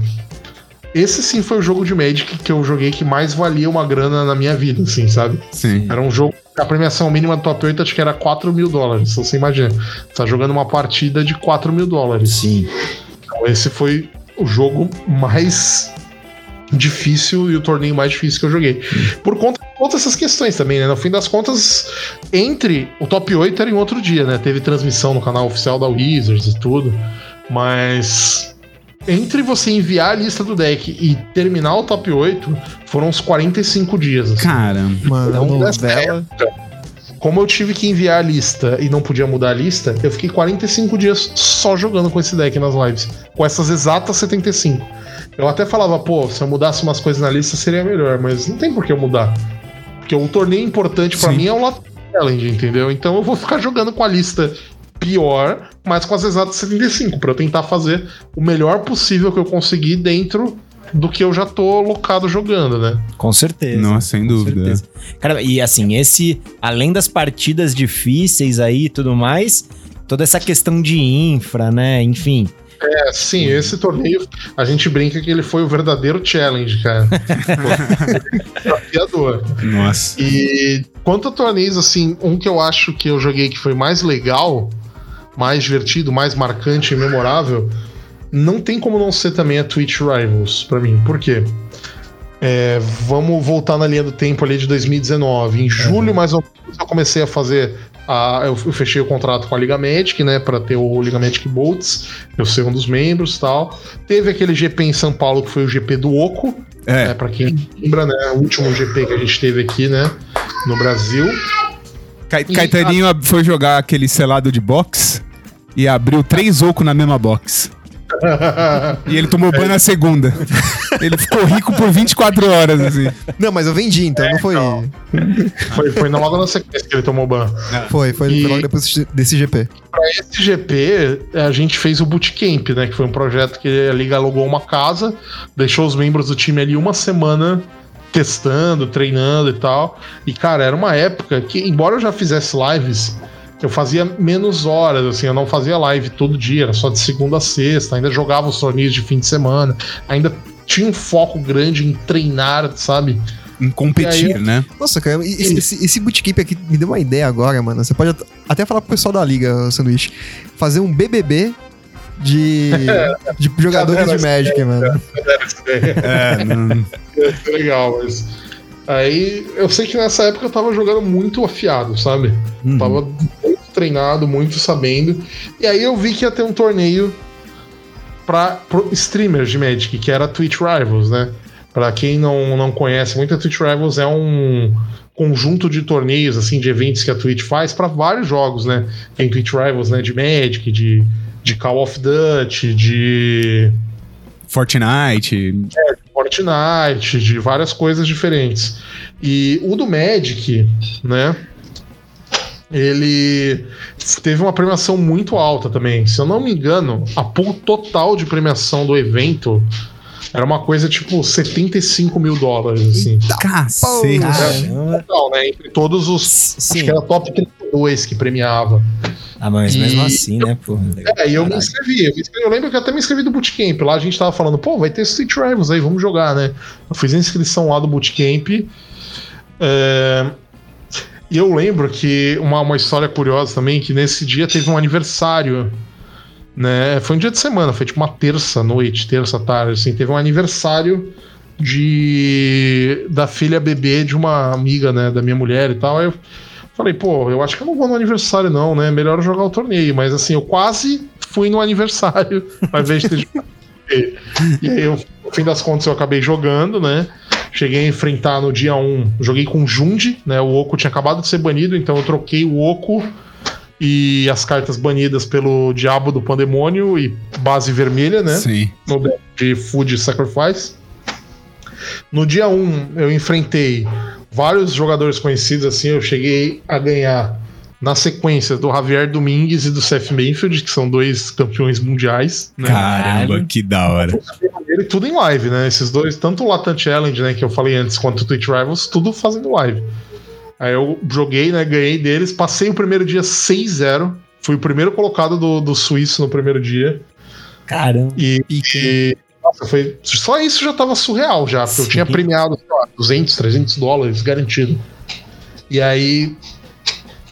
esse sim foi o jogo de Magic que eu joguei que mais valia uma grana na minha vida, assim, sabe? Sim. Era um jogo que a premiação mínima do top 8 acho que era 4 mil dólares. Então você imagina, você tá jogando uma partida de 4 mil dólares. Sim. Então esse foi o jogo mais difícil e o torneio mais difícil que eu joguei. Por conta de todas essas questões também, né? No fim das contas, entre o top 8 era em outro dia, né? Teve transmissão no canal oficial da Wizards e tudo. Mas entre você enviar a lista do deck e terminar o top 8, foram uns 45 dias. assim. Cara, Uma Então, novela. Como eu tive que enviar a lista e não podia mudar a lista, eu fiquei 45 dias só jogando com esse deck nas lives. Com essas exatas 75. Eu até falava, pô, se eu mudasse umas coisas na lista seria melhor, mas não tem por que eu mudar. Porque o torneio importante pra Sim. mim é o Lato Challenge, entendeu? Então eu vou ficar jogando com a lista pior, mas com as exatas 75, pra eu tentar fazer o melhor possível que eu conseguir dentro do que eu já tô locado jogando, né? Com certeza. Nossa, sem dúvida. certeza. Cara, e assim, esse, além das partidas difíceis aí e tudo mais, toda essa questão de infra, né? Enfim. É, sim, esse torneio a gente brinca que ele foi o verdadeiro challenge, cara. Desafiador. nossa. E quanto a torneios, assim, um que eu acho que eu joguei que foi mais legal, mais divertido, mais marcante e memorável, não tem como não ser também a Twitch Rivals, pra mim. Por quê? É, vamos voltar na linha do tempo ali de 2019. Em julho, mais ou menos, eu comecei a fazer. A, eu, fechei o contrato com a Liga Magic, né? Pra ter o Liga Magic Bolts. Eu ser um dos membros e tal. Teve aquele GP em São Paulo que foi o GP do Oco. É, É, para quem lembra, né? O último GP que a gente teve aqui, né? No Brasil. Ca- Caetaninho ab- foi jogar aquele selado de box e abriu três ocos na mesma box. E ele tomou ban na segunda. Ele ficou rico por 24 horas, assim. Não, mas eu vendi, então não foi. Foi, foi logo na sequência que ele tomou ban. Foi, foi, E- foi logo depois desse GP. Pra esse GP, a gente fez o Bootcamp, né? Que foi um projeto que a Liga alugou uma casa, deixou os membros do time ali uma semana testando, treinando e tal. E, cara, era uma época que, embora eu já fizesse lives, eu fazia menos horas, assim, eu não fazia live todo dia, era só de segunda a sexta, ainda jogava os torneios de fim de semana, ainda tinha um foco grande em treinar, sabe? Em competir, aí- né? Nossa, cara, esse, esse, esse bootcamp aqui me deu uma ideia agora, mano. Você pode at- até falar pro pessoal da liga, Sanduíche, fazer um BBB de, de jogadores de Magic, mano. É, não- É legal, mas. Aí eu sei que nessa época eu tava jogando muito afiado, sabe? Uhum. Tava muito treinado, muito sabendo. E aí eu vi que ia ter um torneio pra pro streamers de Magic, que era a Twitch Rivals, né? Pra quem não, não conhece muito, a Twitch Rivals é um conjunto de torneios, assim, de eventos que a Twitch faz pra vários jogos, né? Tem Twitch Rivals, né? De Magic, de, de Call of Duty, de Fortnite. Fortnite, de várias coisas diferentes. E o do Magic, né? Ele teve uma premiação muito alta também. Se eu não me engano, a pool total de premiação do evento Era uma coisa tipo 75 mil dólares, assim. Cacete. Caramba. Total, né? Entre todos os. Sim. Acho que era top 32 que premiava. Ah, mas mesmo E- assim, né, pô? É, e eu me inscrevi. Eu, me inscrevi. Eu lembro que eu até me inscrevi do Bootcamp. Lá a gente tava falando, pô, vai ter Street Rivals aí, vamos jogar, né? Eu fiz a inscrição lá do Bootcamp. É, E eu lembro que uma, uma história curiosa também, que nesse dia teve um aniversário. Né? Foi um dia de semana, foi tipo uma terça noite, terça tarde, assim, teve um aniversário de da filha bebê de uma amiga, né, da minha mulher e tal. Aí eu falei, pô, eu acho que eu não vou no aniversário não, né? Melhor jogar o torneio, mas assim, eu quase fui no aniversário ao invés de ter jogado. E aí, eu, no fim das contas, eu acabei jogando, né? Cheguei a enfrentar no dia 1, joguei com o Jundi, né? O Oco tinha acabado de ser banido, então eu troquei o Oco e as cartas banidas pelo Diabo do Pandemônio e base vermelha, né? Sim. no deck de Food Sacrifice. No dia 1, eu enfrentei vários jogadores conhecidos, assim, eu cheguei a ganhar na sequência do Javier Domingues e do Seth Mayfield, que são dois campeões mundiais. Né? Caramba, que da hora. Ele tudo em live, né? Esses dois, tanto o Latam Challenge, né, que eu falei antes, quanto o Twitch Rivals, tudo fazendo live. Aí eu joguei, né, ganhei deles, passei o primeiro dia 6-0, fui o primeiro colocado do, do suíço no primeiro dia. Caramba. E, e- nossa, foi, só isso já tava surreal já, porque eu Sim. tinha premiado, sei lá, 200, 300 dólares garantido. E aí,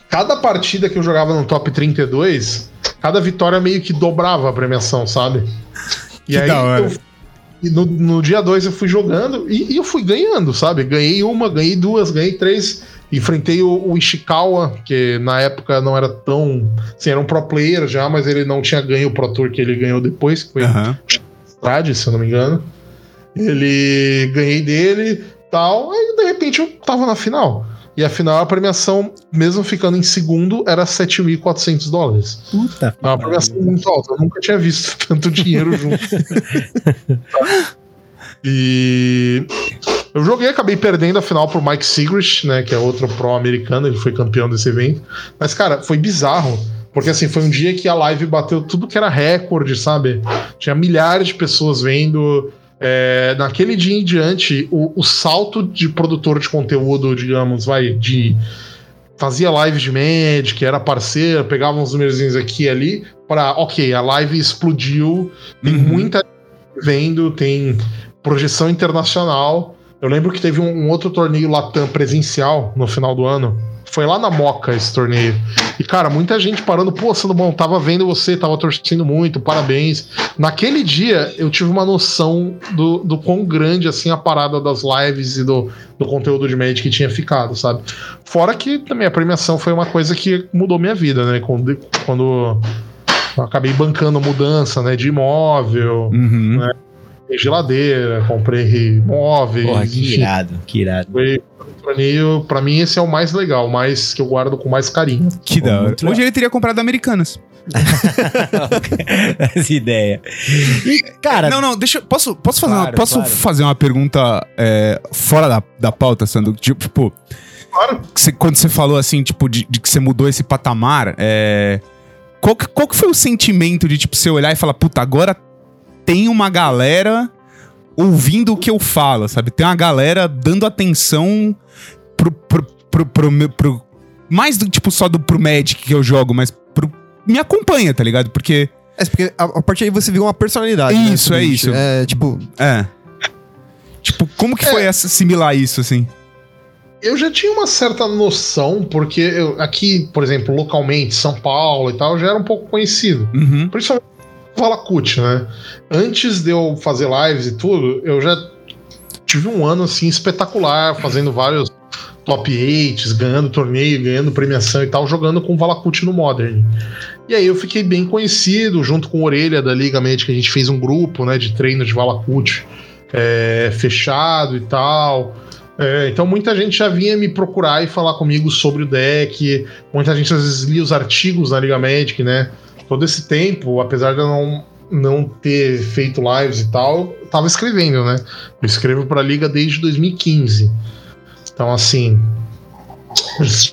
cada partida que eu jogava no top 32, cada vitória meio que dobrava a premiação, sabe? E Que aí, da hora. eu- e no, no dia 2 eu fui jogando e, e eu fui ganhando, sabe? Ganhei uma, ganhei duas, ganhei três. Enfrentei o, o Ishikawa, que na época não era tão. Assim, era um pro player já, mas ele não tinha ganho o Pro Tour que ele ganhou depois, que foi Aham. Strade, se eu não me engano. Ele ganhei dele tal, aí de repente eu tava na final. E a final, a premiação, mesmo ficando em segundo, era 7.400 dólares. Puta. É uma premiação muito alta. Eu nunca tinha visto tanto dinheiro junto. e eu joguei, acabei perdendo a final pro Mike Segrist, né? Que é outro pró-americano, ele foi campeão desse evento. Mas, cara, foi bizarro. Porque assim, foi um dia que a live bateu tudo que era recorde, sabe? Tinha milhares de pessoas vendo. É, naquele dia em diante, o, o salto de produtor de conteúdo, digamos, vai, de fazia live de Magic, era parceiro, pegava uns numerozinhos aqui e ali, para ok, a live explodiu, tem Uhum. muita gente vendo, tem projeção internacional. Eu lembro que teve um, um outro torneio Latam presencial no final do ano. Foi lá na Moca esse torneio. E, cara, muita gente parando, pô, Bom, tava vendo você, tava torcendo muito, parabéns. Naquele dia, eu tive uma noção do, do quão grande, assim, a parada das lives e do, do conteúdo de Magic que tinha ficado, sabe? Fora que também a premiação foi uma coisa que mudou minha vida, né? Quando, quando eu acabei bancando mudança, né? De imóvel, Uhum. Comprei geladeira, comprei móveis, Porra, que enfim. irado, que irado. Foi um torneio, pra mim, esse é o mais legal, o mais que eu guardo com mais carinho. Que da hora. Hoje ele teria comprado Americanas. Essa ideia. E, cara, Não, não, deixa eu. Posso, posso, fazer, uma, Claro, posso claro. fazer uma pergunta é, fora da, da pauta, Sandro? Tipo, tipo, Claro. você- quando você falou assim, tipo, de, de que você mudou esse patamar, é, qual, que, qual que foi o sentimento de, tipo, você olhar e falar, puta, agora tem uma galera ouvindo o que eu falo, sabe? Tem uma galera dando atenção pro. pro, pro, pro, meu- pro- mais do tipo só do pro Magic que eu jogo, mas pro. Me acompanha, tá ligado? Porque. É, porque a, a partir daí você viu uma personalidade. né, Isso, é Twitch? isso. É, tipo, É. Tipo, como que foi assimilar isso, assim? Eu já tinha uma certa noção, porque eu- aqui, por exemplo, localmente, São Paulo e tal, já era um pouco conhecido. Uhum. Principalmente o Valakut, né? Antes de eu fazer lives e tudo, eu já tive um ano assim espetacular, fazendo vários top 8, ganhando torneio, ganhando premiação e tal, jogando com o Valakut no Modern. E aí eu fiquei bem conhecido, junto com o Orelha da Liga Médica, a gente fez um grupo né, de treino de Valakut é, fechado e tal. É, então muita gente já vinha me procurar e falar comigo sobre o deck. Muita gente às vezes lia os artigos na Liga Magic, né? Todo esse tempo, apesar de eu não, não ter feito lives e tal, tava escrevendo, né? Eu escrevo pra Liga desde 2015. Então, assim.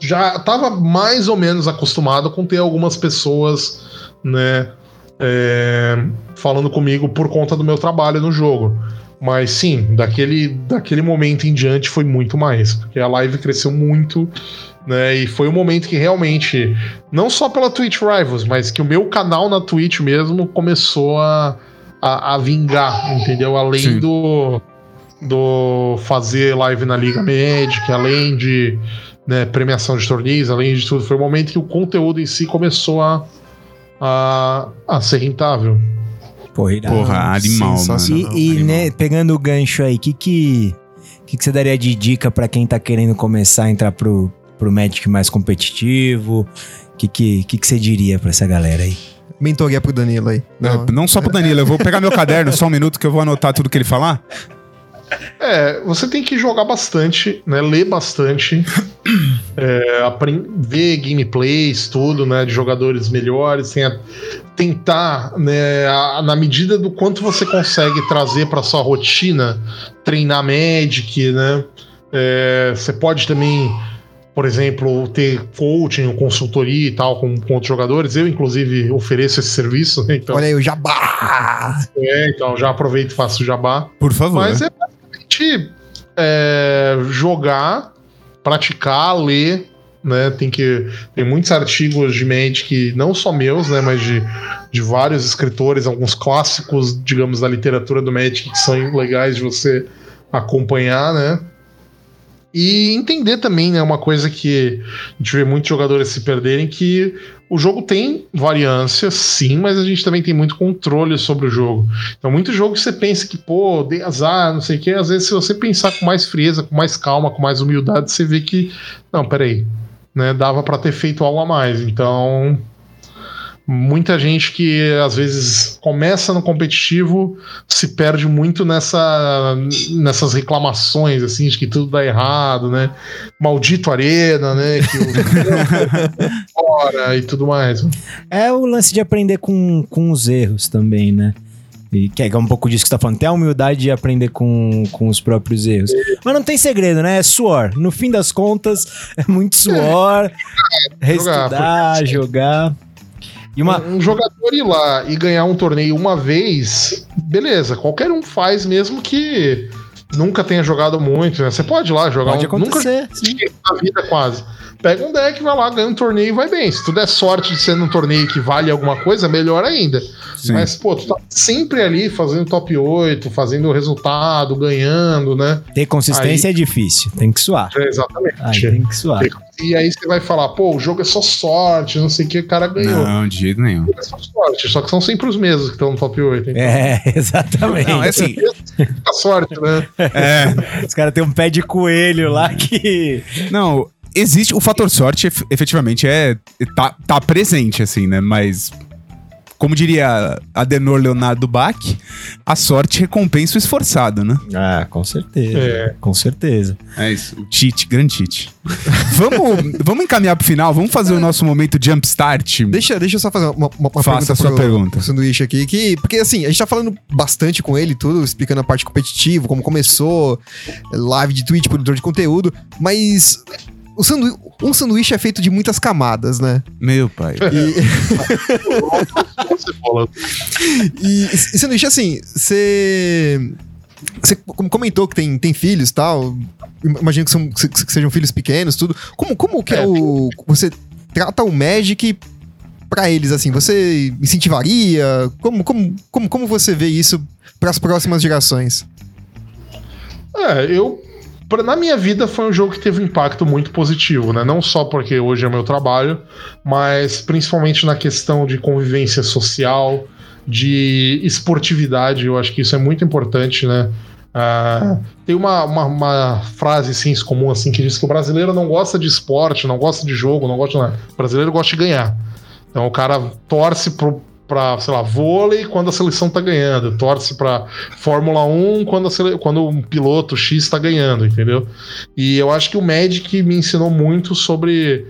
Já tava mais ou menos acostumado com ter algumas pessoas, né? é, falando comigo por conta do meu trabalho no jogo. Mas sim, daquele, daquele momento em diante foi muito mais. Porque a live cresceu muito, né? E foi um momento que realmente, não só pela Twitch Rivals, mas que o meu canal na Twitch mesmo começou a, a, a vingar, entendeu? Além Sim. do, do fazer live na Liga Magic, além de né, premiação de torneios, além de tudo. Foi o momento que o conteúdo em si começou a, a, a ser rentável. Porra, animal, mano. E, e, Animal. né, pegando o gancho aí, o que que, que que você daria de dica pra quem tá querendo começar a entrar pro, pro Magic mais competitivo? O que, que, que que você diria pra essa galera aí? Mentoria pro Danilo aí. É, Não só pro Danilo, eu vou pegar meu caderno só um minuto que eu vou anotar tudo que ele falar. É, você tem que jogar bastante, né? Ler bastante, é, ver gameplays, tudo, né? De jogadores melhores, tem a- tentar, né? a- na medida do quanto você consegue trazer para sua rotina, treinar Magic, né? É, você pode também, por exemplo, ter coaching, consultoria e tal com, com outros jogadores. Eu, inclusive, ofereço esse serviço, né? então, Olha aí, o jabá! é, então já aproveito e faço o jabá. Por favor. Mas é basicamente é, jogar, praticar, ler, né? Tem que tem muitos artigos de Magic, não só meus, né? Mas de, de vários escritores, alguns clássicos, digamos, da literatura do Magic que são legais de você acompanhar, né? E entender também, né? Uma coisa que a gente vê muitos jogadores se perderem, que o jogo tem variância, sim, mas a gente também tem muito controle sobre o jogo. Então, muito jogo que você pensa que, pô, dei azar, não sei o quê. Às vezes, se você pensar com mais frieza, com mais calma, com mais humildade, você vê que, não, peraí, né? Dava pra ter feito algo a mais. Então, muita gente que às vezes começa no competitivo se perde muito nessa, nessas reclamações, assim, de que tudo dá errado, né? Maldito Arena, né? Que o fora e tudo mais. É o lance de aprender com, com os erros também, né? E que é um pouco disso que você tá falando. Tem a humildade de aprender com, com os próprios erros. Mas não tem segredo, né? É suor. No fim das contas, é muito suor. Reestudar, jogar. E uma. Um jogador ir lá e ganhar um torneio uma vez, beleza, qualquer um faz, mesmo que nunca tenha jogado muito, né? Você pode ir lá jogar Pode um, nunca acontecer. sim. na vida quase. Pega um deck, vai lá, ganha um torneio e vai bem. Se tu der sorte de ser num torneio que vale alguma coisa, melhor ainda. Sim. Mas, pô, tu tá sempre ali fazendo top 8, fazendo o resultado, ganhando, né? Ter consistência é difícil. Tem que suar. É, exatamente. Aí tem que suar. E aí você vai falar, pô, o jogo é só sorte, não sei o que, o cara ganhou. Não, de jeito nenhum. É só sorte, só que são sempre os mesmos que estão no top 8. Então É, exatamente. Não, é assim. a sorte, né? É, Os caras têm um pé de coelho lá que. não, existe. O fator sorte, ef- efetivamente, é. Tá, tá presente, assim, né? Mas. Como diria Adenor Leonardo Bach, a sorte recompensa o esforçado, né? Ah, com certeza. É. Com certeza. É isso. O cheat, grande cheat. vamos, vamos encaminhar pro final, vamos fazer o nosso momento jumpstart. Deixa, deixa eu só fazer uma, uma, uma Faça a sua pro- pergunta. pro sanduíche aqui. Que, porque assim, a gente tá falando bastante com ele tudo, explicando a parte competitiva, como começou, live de Twitch, produtor de conteúdo, mas. O sandu... Um sanduíche é feito de muitas camadas, né? Meu pai. Você fala, E, e sanduíche, assim, você. Você comentou que tem, tem filhos e tal. Imagino que, são, que, sejam filhos pequenos, tudo. Como, como que é, É. o. Você trata o Magic pra eles, assim? Você incentivaria? Como, como, como, como você vê isso pras próximas gerações? É, eu. Na minha vida foi um jogo que teve um impacto muito positivo, né? Não só porque hoje é meu trabalho, mas principalmente na questão de convivência social, de esportividade. Eu acho que isso é muito importante, né? Ah, tem uma, uma, uma frase senso comum assim que diz que o brasileiro não gosta de esporte, não gosta de jogo, não gosta de nada. O brasileiro gosta de ganhar. Então o cara torce pro, pra, sei lá, vôlei quando a seleção tá ganhando, torce pra Fórmula 1 quando, sele- quando um piloto X tá ganhando, entendeu? E eu acho que o Magic me ensinou muito sobre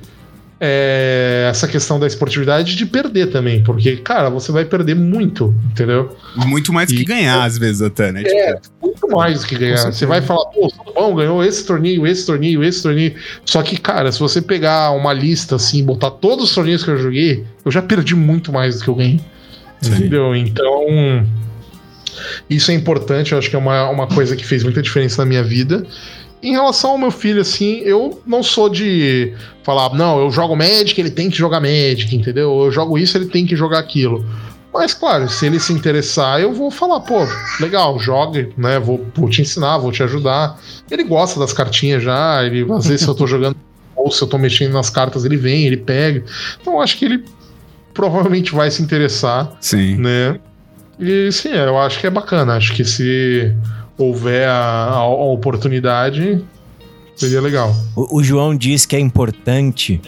é, essa questão da esportividade de perder também, porque, cara, você vai perder muito, entendeu? Muito mais que E- ganhar, às vezes, até, né? É, Tipo, muito mais do que ganhar. Você vai falar, pô, bom ganhou esse torneio, esse torneio, esse torneio. Só que, cara, se você pegar uma lista assim, botar todos os torneios que eu joguei, eu já perdi muito mais do que eu ganhei. Entendeu? Então. Isso é importante, eu acho que é uma, uma coisa que fez muita diferença na minha vida. Em relação ao meu filho, assim, eu não sou de falar, não, eu jogo Magic, ele tem que jogar Magic, entendeu? Eu jogo isso, ele tem que jogar aquilo. Mas, claro, se ele se interessar, eu vou falar, pô, legal, jogue, né? Vou, vou te ensinar, vou te ajudar. Ele gosta das cartinhas já, ele, às vezes, se eu tô jogando ou se eu tô mexendo nas cartas, ele vem, ele pega. Então, eu acho que ele provavelmente vai se interessar, Sim. né? E sim, eu acho que é bacana. Acho que se houver a, a- a oportunidade, seria legal. O, o João diz que é importante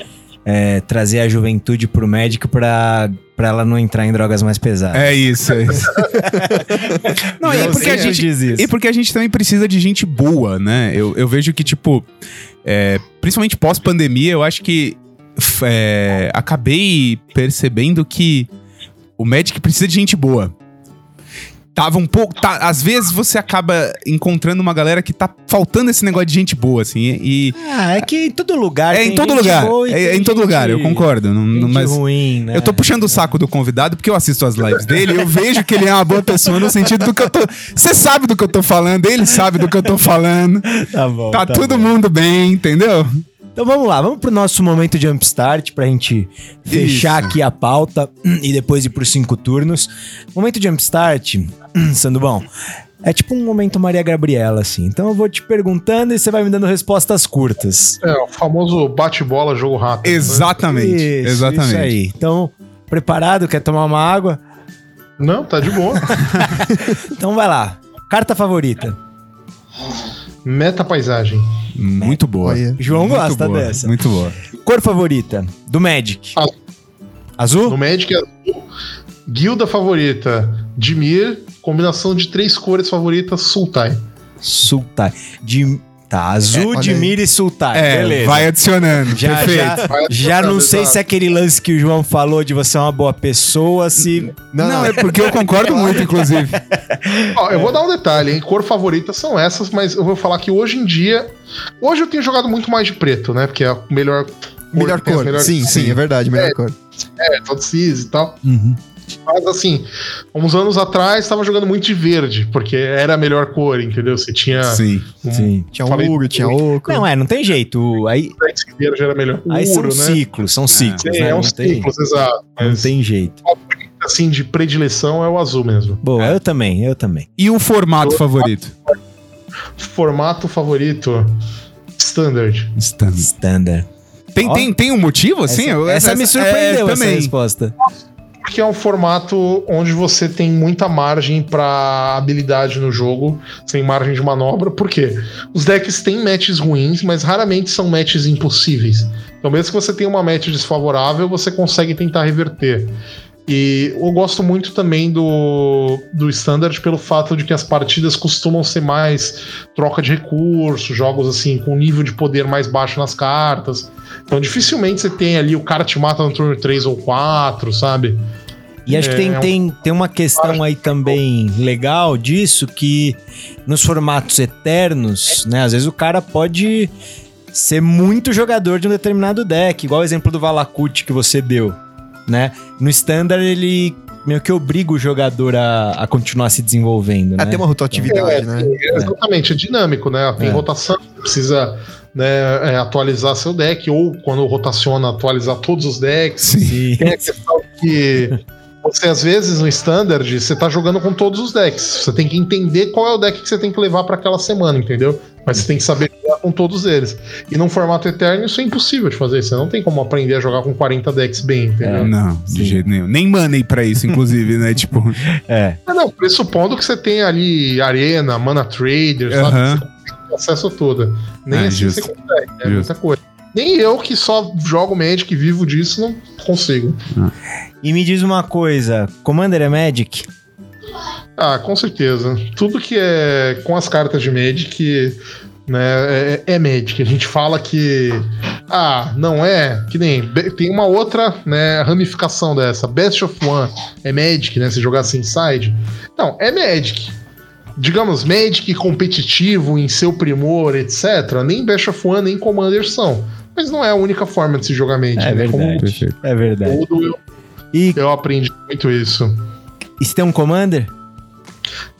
é, trazer a juventude pro médico pra, pra ela não entrar em drogas mais pesadas. É isso, é isso. Não, e porque, a gente, diz isso. e porque a gente também precisa de gente boa, né? Eu, eu vejo que, tipo, é, principalmente pós-pandemia, eu acho que é, acabei percebendo que o Magic precisa de gente boa. Tava um pouco. tá- às vezes você acaba encontrando uma galera que tá faltando esse negócio de gente boa, assim. E. Ah, é que em todo lugar. é em todo lugar. É, é em todo lugar, eu concordo. Não, mas ruim, né? eu tô puxando o saco do convidado porque eu assisto as lives dele e eu vejo que ele é uma boa pessoa no sentido do que eu tô. Você sabe do que eu tô falando, ele sabe do que eu tô falando. Tá bom. Tá, tá todo bom. mundo bem, entendeu? Então vamos lá, vamos pro nosso momento de jumpstart pra gente fechar Isso. aqui a pauta e depois ir pros cinco turnos. Momento de jumpstart, Sandubão, é tipo um momento Maria Gabriela, assim. Então eu vou te perguntando e você vai me dando respostas curtas. É, o famoso bate-bola, jogo rápido. né? Exatamente. Isso, exatamente. Isso aí. Então, preparado? Quer tomar uma água? Não, tá de boa. Então vai lá. Carta favorita. Meta paisagem. Muito boa. João Muito gosta boa, dessa. Muito boa. Cor favorita do Magic. Azul. Azul? No Magic é azul. Guilda favorita, Dimir. Combinação de três cores favoritas, Sultai. Sultai. De... Tá, azul, olha de. Mira e Sultai. É, Beleza. vai adicionando. Já, Perfeito. já, Vai já não sei exato. se é aquele lance que o João falou de você é uma boa pessoa, se. Não, é porque eu concordo muito, inclusive. Ó, eu vou dar um detalhe, hein? Cor favorita são essas, mas eu vou falar que hoje em dia. Hoje eu tenho jogado muito mais de preto, né? Porque é a melhor cor. Melhor cor. melhores- Sim, sim, é verdade, melhor cor. É, todo cis e tal. Mas assim, uns anos atrás estava jogando muito de verde, porque era a melhor cor, entendeu? Você tinha. Sim. um- Sim. Tinha Falei- Ugro, tinha Oco. Não, é, não tem jeito. Aí, verde era melhor. Aí são ouro, né? ciclos, são ciclos, É, né? é não, uns tem, ciclos, exato. não Mas, tem jeito. assim, de predileção é o azul mesmo. Boa, eu também, eu também. E o formato favorito? Formato favorito, standard. Standard. Standard. Tem, Ó. tem, tem um motivo, assim? essa, Eu- essa me surpreendeu, é, essa também. resposta. Porque é um formato onde você tem muita margem pra habilidade no jogo, sem margem de manobra. Por quê? Os decks têm matches ruins, mas raramente são matches impossíveis. Então, mesmo que você tenha uma match desfavorável, você consegue tentar reverter. E eu gosto muito também do, do Standard pelo fato de que as partidas costumam ser mais troca de recursos, jogos assim, com nível de poder mais baixo nas cartas. Então dificilmente você tem ali o cara te mata no turno 3 ou 4, sabe? E acho que tem, É, é tem, tem uma questão aí também legal disso, que nos formatos eternos, né? Às vezes o cara pode ser muito jogador de um determinado deck, igual o exemplo do Valakut que você deu, né? No Standard ele meio que obriga o jogador a, a continuar se desenvolvendo, né? É, tem uma rotatividade, É, né? É, exatamente, é dinâmico, né? Tem É. rotação, precisa né, é, atualizar seu deck, ou quando rotaciona, atualizar todos os decks. Sim. Tem a questão que você, às vezes, no Standard, você tá jogando com todos os decks. Você tem que entender qual é o deck que você tem que levar para aquela semana, entendeu? Mas você tem que saber jogar com todos eles. E num formato eterno, isso é impossível de fazer. Você não tem como aprender a jogar com 40 decks bem, entendeu? Não, de jeito nenhum. Nem money pra isso, inclusive, né? Tipo, É. Ah, não, pressupondo que você tem ali Arena, Mana Trader, Aham. sabe? Você tem acesso toda. Nem É, assim justo. você consegue, é Justo. muita coisa. Nem eu que só jogo Magic e vivo disso, não consigo. E me diz uma coisa, Commander é Magic? Ah, com certeza. Tudo que é com as cartas de Magic, né, é, é Magic. A gente fala que, ah, não é, que nem, tem uma outra, né, ramificação dessa. Best of One é Magic, né, se jogar assim inside. Não, é Magic. Digamos, Magic competitivo em seu primor, etc. Nem Best of One, nem Commander são. Mas não é a única forma de se jogar Magic, É né? Como verdade. perfeito. É verdade. tudo, eu, E, eu aprendi muito isso. e você tem um Commander?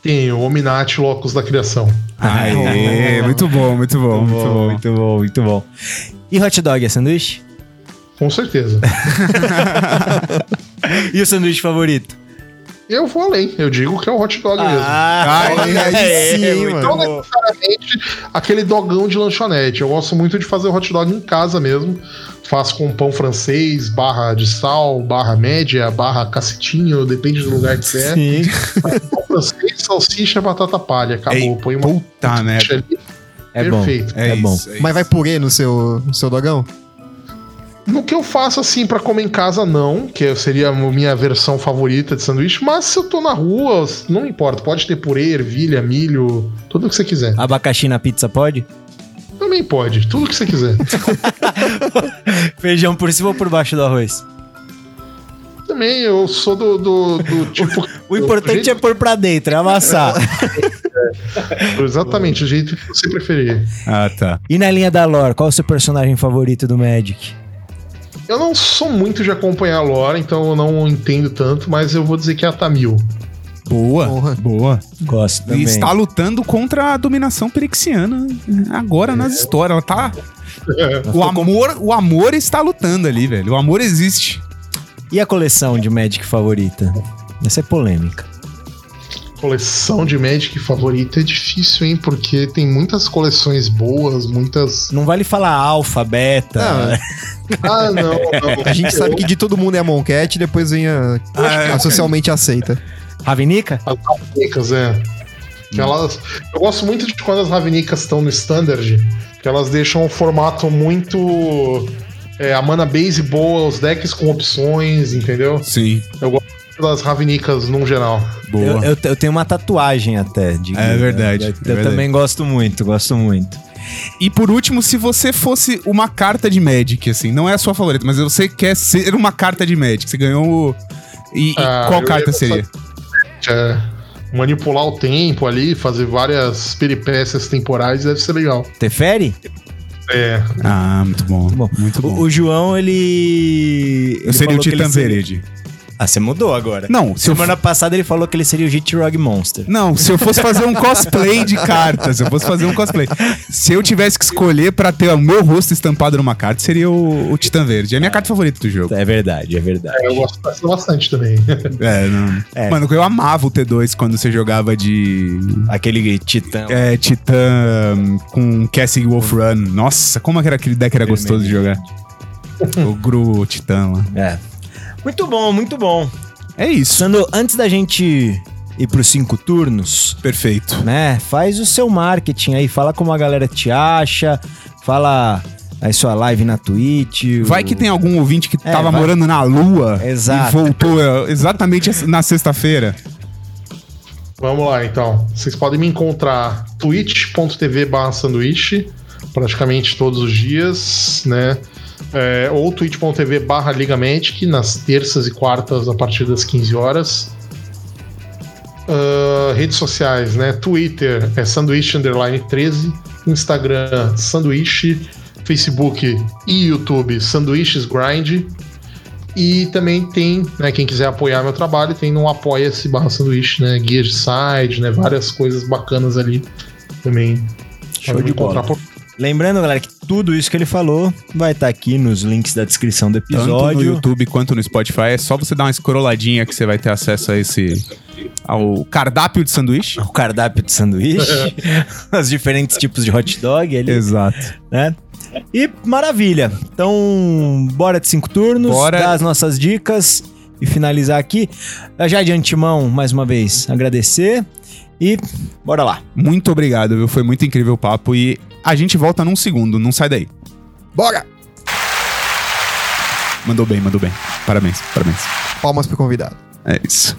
Tem o Ominati Locus da Criação. Aê, muito bom, muito bom, muito bom. muito bom, muito bom. E hot dog é sanduíche? Com certeza. E o sanduíche favorito? Eu vou além. Eu digo que é o hot dog mesmo. Ah, olha aí sim, mano. Não bom. necessariamente aquele dogão de lanchonete. Eu gosto muito de fazer hot dog em casa mesmo. Faço com pão francês, barra de sal, barra média, barra cacetinho, depende do lugar que você é. Sim. Pão francês, salsicha, batata palha. Acabou. Ei, Põe uma Puta salsicha ali. É Perfeito. bom. É, bom. isso, é Mas vai purê no seu, no seu dogão? No que eu faço assim pra comer em casa, não, que seria a minha versão favorita de sanduíche, mas se eu tô na rua, não importa, pode ter purê, ervilha, milho, tudo o que você quiser. Abacaxi na pizza pode? Também pode, tudo que você quiser. Feijão por cima ou por baixo do arroz? Também eu sou do, do, do tipo. O importante é pôr pra dentro, é amassar. é exatamente o jeito que você preferir. Ah, tá. e na linha da lore, qual é o seu personagem favorito do Magic? Eu não sou muito de acompanhar a lore, então eu não entendo tanto, mas eu vou dizer que é a Tamil. Boa, Porra. boa. Gosto também. E está lutando contra a dominação perixiana agora nas histórias. Ela tá. O amor, o amor está lutando ali, velho. O amor existe. E a coleção de Magic favorita? Essa é polêmica. Coleção de Magic favorita é difícil, hein? Porque tem muitas coleções boas, muitas. Não vale falar alfa, beta. Ah, Ah, não, não. A gente sabe que de todo mundo é a Moncat e depois vem a, a socialmente aceita. Ravenica? As Ravenicas, é. Que elas, eu gosto muito de quando as Ravenicas estão no Standard, que elas deixam um formato muito. É, a mana base boa, os decks com opções, entendeu? Sim. Eu gosto das Ravenicas num geral. Boa. Eu, eu, eu tenho uma tatuagem até. De, É verdade, Eu, é eu verdade. também gosto muito, gosto muito. E por último, se você fosse uma carta de Magic, assim, não é a sua favorita, mas você quer ser uma carta de Magic, você ganhou. o- E, e Ah, qual carta ia seria? É, manipular o tempo ali, fazer várias peripécias temporais deve ser legal. Teferi? É, Ah, muito bom. Bom, muito bom. O, o João, ele. eu seria o Titã Titã Vered. Ah, você mudou agora. Não, se eu Semana passada ele falou que ele seria o Jitrog Monster. Não, se eu fosse fazer um cosplay de cartas, se eu fosse fazer um cosplay. Se eu tivesse que escolher pra ter o meu rosto estampado numa carta, seria o, o Titã Verde. É a minha carta favorita do jogo. É verdade, é verdade. eu gosto bastante também. É, não. É. Mano, eu amava o T2 quando você jogava de. Aquele titã. É, Titã hum, com Cassie Wolf Run. Nossa, como era aquele deck era gostoso de jogar. O Gru Titã lá. É. Muito bom, muito bom. É isso. Sandro, antes da gente ir pros cinco turnos, Perfeito. né? Faz o seu marketing aí, fala como a galera te acha, fala aí sua live na Twitch. Vai o- que tem algum ouvinte que É, tava vai. morando na Lua Exato. e voltou é, exatamente na sexta-feira. Vamos lá, então. Vocês podem me encontrar twitch.tv barra sanduíche, praticamente todos os dias, né? É, ou twitch.tv barra Liga Magic, nas terças e quartas a partir das 15 horas. Ah, redes sociais, né? Twitter é sanduíche underline 13, Instagram sanduíche, Facebook e YouTube sanduíches grind. E também tem, né, quem quiser apoiar meu trabalho, tem no apoia-se barra sanduíche, né? Guia de site, né? Várias coisas bacanas ali também. Show de bola. por- Lembrando, galera, que tudo isso que ele falou vai estar aqui nos links da descrição do Tanto no episódio. YouTube quanto no Spotify. É só você dar uma scrolladinha que você vai ter acesso a esse. ao cardápio de sanduíche. O cardápio de sanduíche, os diferentes tipos de hot dog ali, Exato. né? E maravilha. Então, bora de cinco turnos, Bora. dar as nossas dicas e finalizar aqui. Já de antemão, mais uma vez, agradecer e bora lá. Muito obrigado, viu? Foi muito incrível o papo e a gente volta num segundo, não sai daí. Bora! Mandou bem, mandou bem. Parabéns, parabéns. Palmas pro convidado. É isso.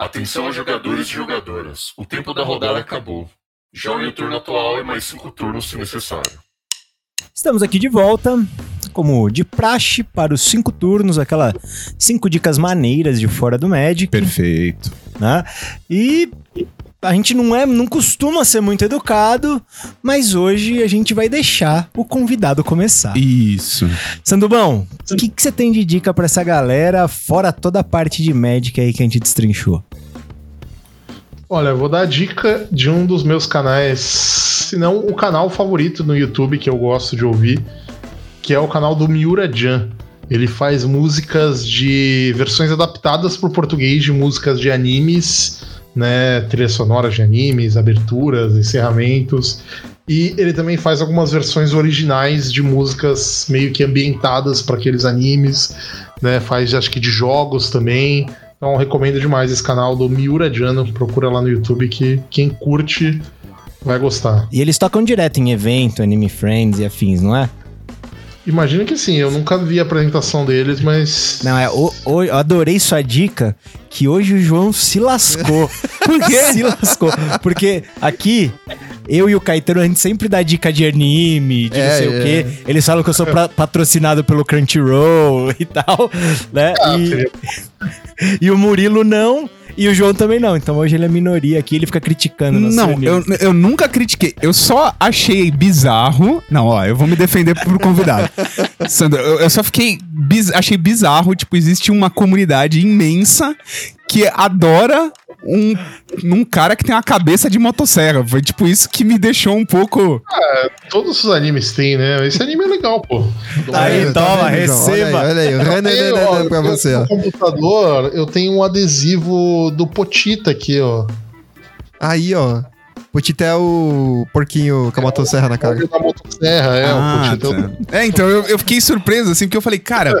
Atenção jogadores e jogadoras. O tempo da rodada acabou. Jogue o turno atual e mais cinco turnos se necessário. Estamos aqui de volta, como de praxe, para os cinco turnos, aquela cinco dicas maneiras de fora do Magic. Perfeito. né? E a gente não é, não costuma ser muito educado, mas hoje a gente vai deixar o convidado começar. Isso. Sandubão, o que que você tem de dica pra essa galera, fora toda a parte de Magic aí que a gente destrinchou? Olha, eu vou dar a dica de um dos meus canais, se não o canal favorito no YouTube que eu gosto de ouvir, que é o canal do Miura Jan. Ele faz músicas de versões adaptadas para o português de músicas de animes, né, trilhas sonoras de animes, aberturas, encerramentos. E ele também faz algumas versões originais de músicas meio que ambientadas para aqueles animes, né? Faz acho que de jogos também. Então recomendo demais esse canal do Miura Jano. Procura lá no YouTube que quem curte vai gostar. E eles tocam direto em evento, Anime Friends e afins, não é? Imagino que sim, eu nunca vi a apresentação deles, mas. Não, é. O, o- eu adorei sua dica, que hoje o João se lascou. Por quê? Se lascou. Porque aqui, eu e o Caetano, a gente sempre dá dica de anime, de não É, sei é. o quê. Eles falam que eu sou patrocinado pelo Crunchyroll e tal, né? Ah, e, e o Murilo não. E o João também não. Então hoje ele é minoria aqui, ele fica criticando. Não, eu, eu nunca critiquei. Eu só achei bizarro. Não, ó, eu vou me defender pro convidado. Sandra, eu, eu só fiquei. biz- achei bizarro. Tipo, existe uma comunidade imensa que adora um, um cara que tem uma cabeça de motosserra. Foi tipo isso que me deixou um pouco. Todos os animes têm, né? Esse anime é legal, pô. Aí, Tá toma, vendo, João? receba. Olha aí, olha aí. Eu, Rananana pra eu- você. No computador, eu tenho um adesivo do Potita aqui, ó. Aí, ó. Potita é o porquinho com a motosserra na cara. Da motosserra, é, Ah, o Potita. tá. É, então eu, eu fiquei surpreso, assim, porque eu falei, cara.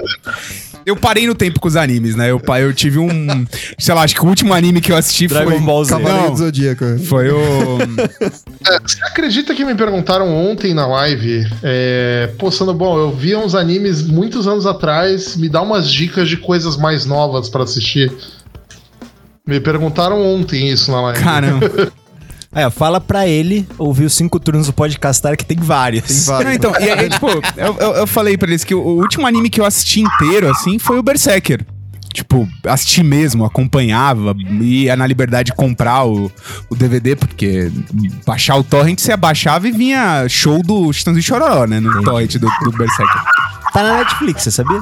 Eu parei no tempo com os animes, né? Eu, eu tive um. Sei lá, acho que o último anime que eu assisti Dragon foi. Ball Z. Cavaleiro Não. do Zodíaco. Foi o. Você acredita que me perguntaram ontem na live, é, pô, Sandro, bom, eu vi uns animes muitos anos atrás, me dá umas dicas de coisas mais novas pra assistir. Me perguntaram ontem isso na live. Caramba. É, fala pra ele ouvir os cinco turnos do podcastar que tem vários. Tem vários. Não, então, e aí, tipo, eu, eu, eu falei pra eles que o, o último anime que eu assisti inteiro, assim, foi o Berserker. Tipo, assisti mesmo, acompanhava, ia na liberdade de comprar o, o DVD, porque baixar o torrent, você abaixava e vinha show do Chitãozinho e Chororó, né? No torrent do, do Berserker. Tá na Netflix, você sabia?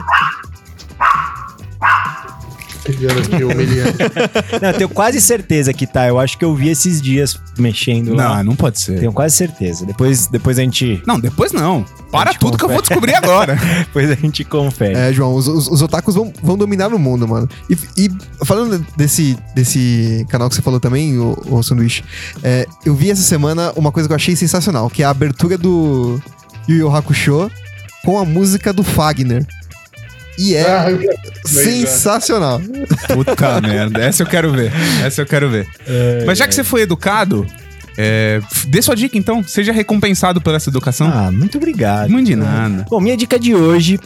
Pegando aqui. Não, eu tenho quase certeza que tá. Eu acho que eu vi esses dias mexendo lá. Não, não pode ser. Tenho quase certeza. Depois, depois a gente. Não, depois não. Para tudo que eu vou confere. descobrir agora. Depois a gente confere. É, João, os, os, os otakus vão, vão dominar o mundo, mano. E, e falando desse, desse canal que você falou também, o, o Sanduíche, é, eu vi essa semana uma coisa que eu achei sensacional, que é a abertura do Yu Yu Hakusho com a música do Fagner. E é Ah, sensacional. Puta merda. Essa eu quero ver. Essa eu quero ver. Mas já que você foi educado, é, dê sua dica então. Seja recompensado por essa educação. Ah, muito obrigado. Muito de nada. Bom, minha dica de hoje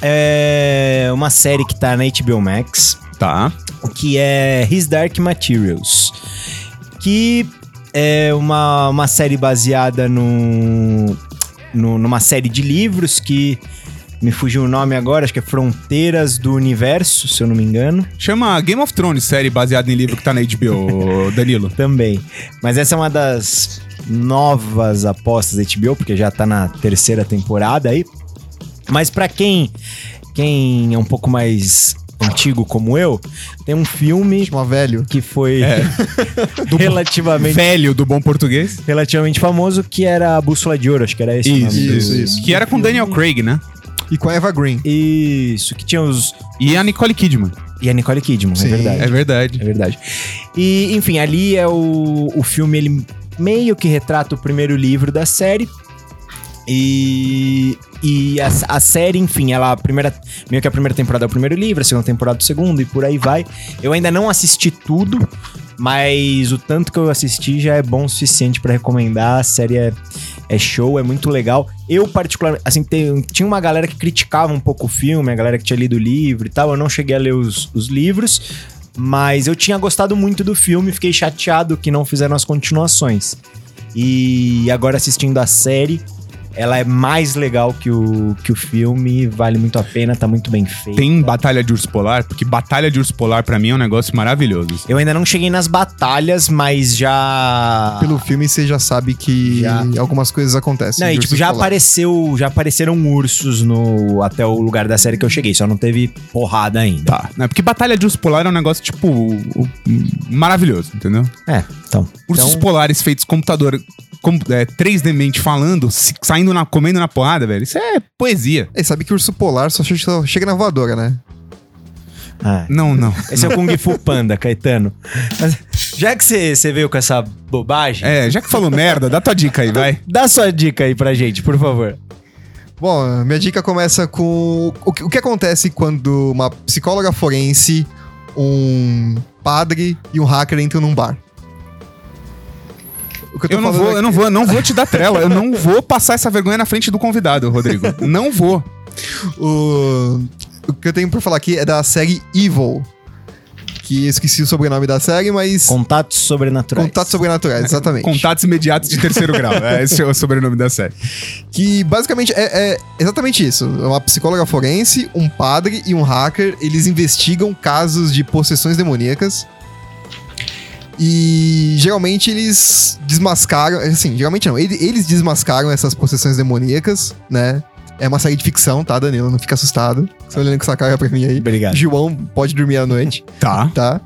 é uma série que tá na HBO Max, Tá. que é His Dark Materials. Que é uma, uma série baseada no, no- numa série de livros que me fugiu o nome agora, acho que é Fronteiras do Universo, se eu não me engano. Chama Game of Thrones, série baseada em livro que tá na HBO, Danilo. Também. Mas essa é uma das novas apostas da HBO, porque já tá na terceira temporada aí. Mas pra quem, quem é um pouco mais antigo como eu, tem um filme Chama velho. que foi É. relativamente, Velho do bom português. relativamente famoso, que era a Bússola de Ouro, acho que era esse o nome. do- isso, isso. Que era com Daniel Craig, né? E com a Eva Green. Isso, que tinha os... E a Nicole Kidman. E a Nicole Kidman, Sim. é verdade. É verdade. É verdade. E, enfim, ali é o, o filme, ele meio que retrata o primeiro livro da série. E, e a, a série, enfim, ela a primeira, meio que a primeira temporada é o primeiro livro, a segunda temporada é o segundo e por aí vai. Eu ainda não assisti tudo, mas o tanto que eu assisti já é bom o suficiente pra recomendar. A série é, é show, é muito legal. Eu, particularmente, assim, tem- tinha uma galera que criticava um pouco o filme, a galera que tinha lido o livro e tal. Eu não cheguei a ler os, os livros, mas eu tinha gostado muito do filme, fiquei chateado que não fizeram as continuações. E agora assistindo a série, ela é mais legal que o, que o filme, vale muito a pena, tá muito bem feita. Tem Batalha de Urso Polar, porque Batalha de Urso Polar pra mim é um negócio maravilhoso. Eu ainda não cheguei nas batalhas, mas já. Pelo filme você já sabe que Já. algumas coisas acontecem. Não, e tipo, já polares. apareceu, já apareceram ursos no até o lugar da série que eu cheguei, só não teve porrada ainda. Tá, né? Porque Batalha de Urso Polar é um negócio, tipo, o- o- maravilhoso, entendeu? É, então. Ursos então, polares feitos computador, com, é, 3D mente falando, se- saindo na, comendo na porrada, velho. Isso é poesia. É, sabe que o urso polar só che- só chega na voadora, né? ah, Não, não. esse é o Kung Fu Panda, Caetano. Mas, já que você você veio com essa bobagem, É, já que falou merda, dá tua dica aí, vai. dá sua dica aí pra gente, por favor. Bom, minha dica começa com o que, o que acontece quando uma psicóloga forense, um padre e um hacker entram num bar. O que Eu não vou, aqui- eu não vou, eu não vou te dar trela. Eu não vou passar essa vergonha na frente do convidado, Rodrigo. Não vou. O, o que eu tenho pra falar aqui é da série Evil. Que eu esqueci o sobrenome da série, mas. Contatos sobrenaturais. Contatos Sobrenaturais, exatamente. Contatos imediatos de terceiro grau. É, esse é o sobrenome da série. Que basicamente é, é exatamente isso. É uma psicóloga forense, um padre e um hacker. Eles investigam casos de possessões demoníacas. E geralmente eles desmascaram. Assim, geralmente não. ele- Eles desmascaram essas possessões demoníacas, né? É uma série de ficção, tá, Danilo? Não fica assustado. Você olhando com essa cara pra mim aí. Obrigado. João pode dormir à noite Tá. tá?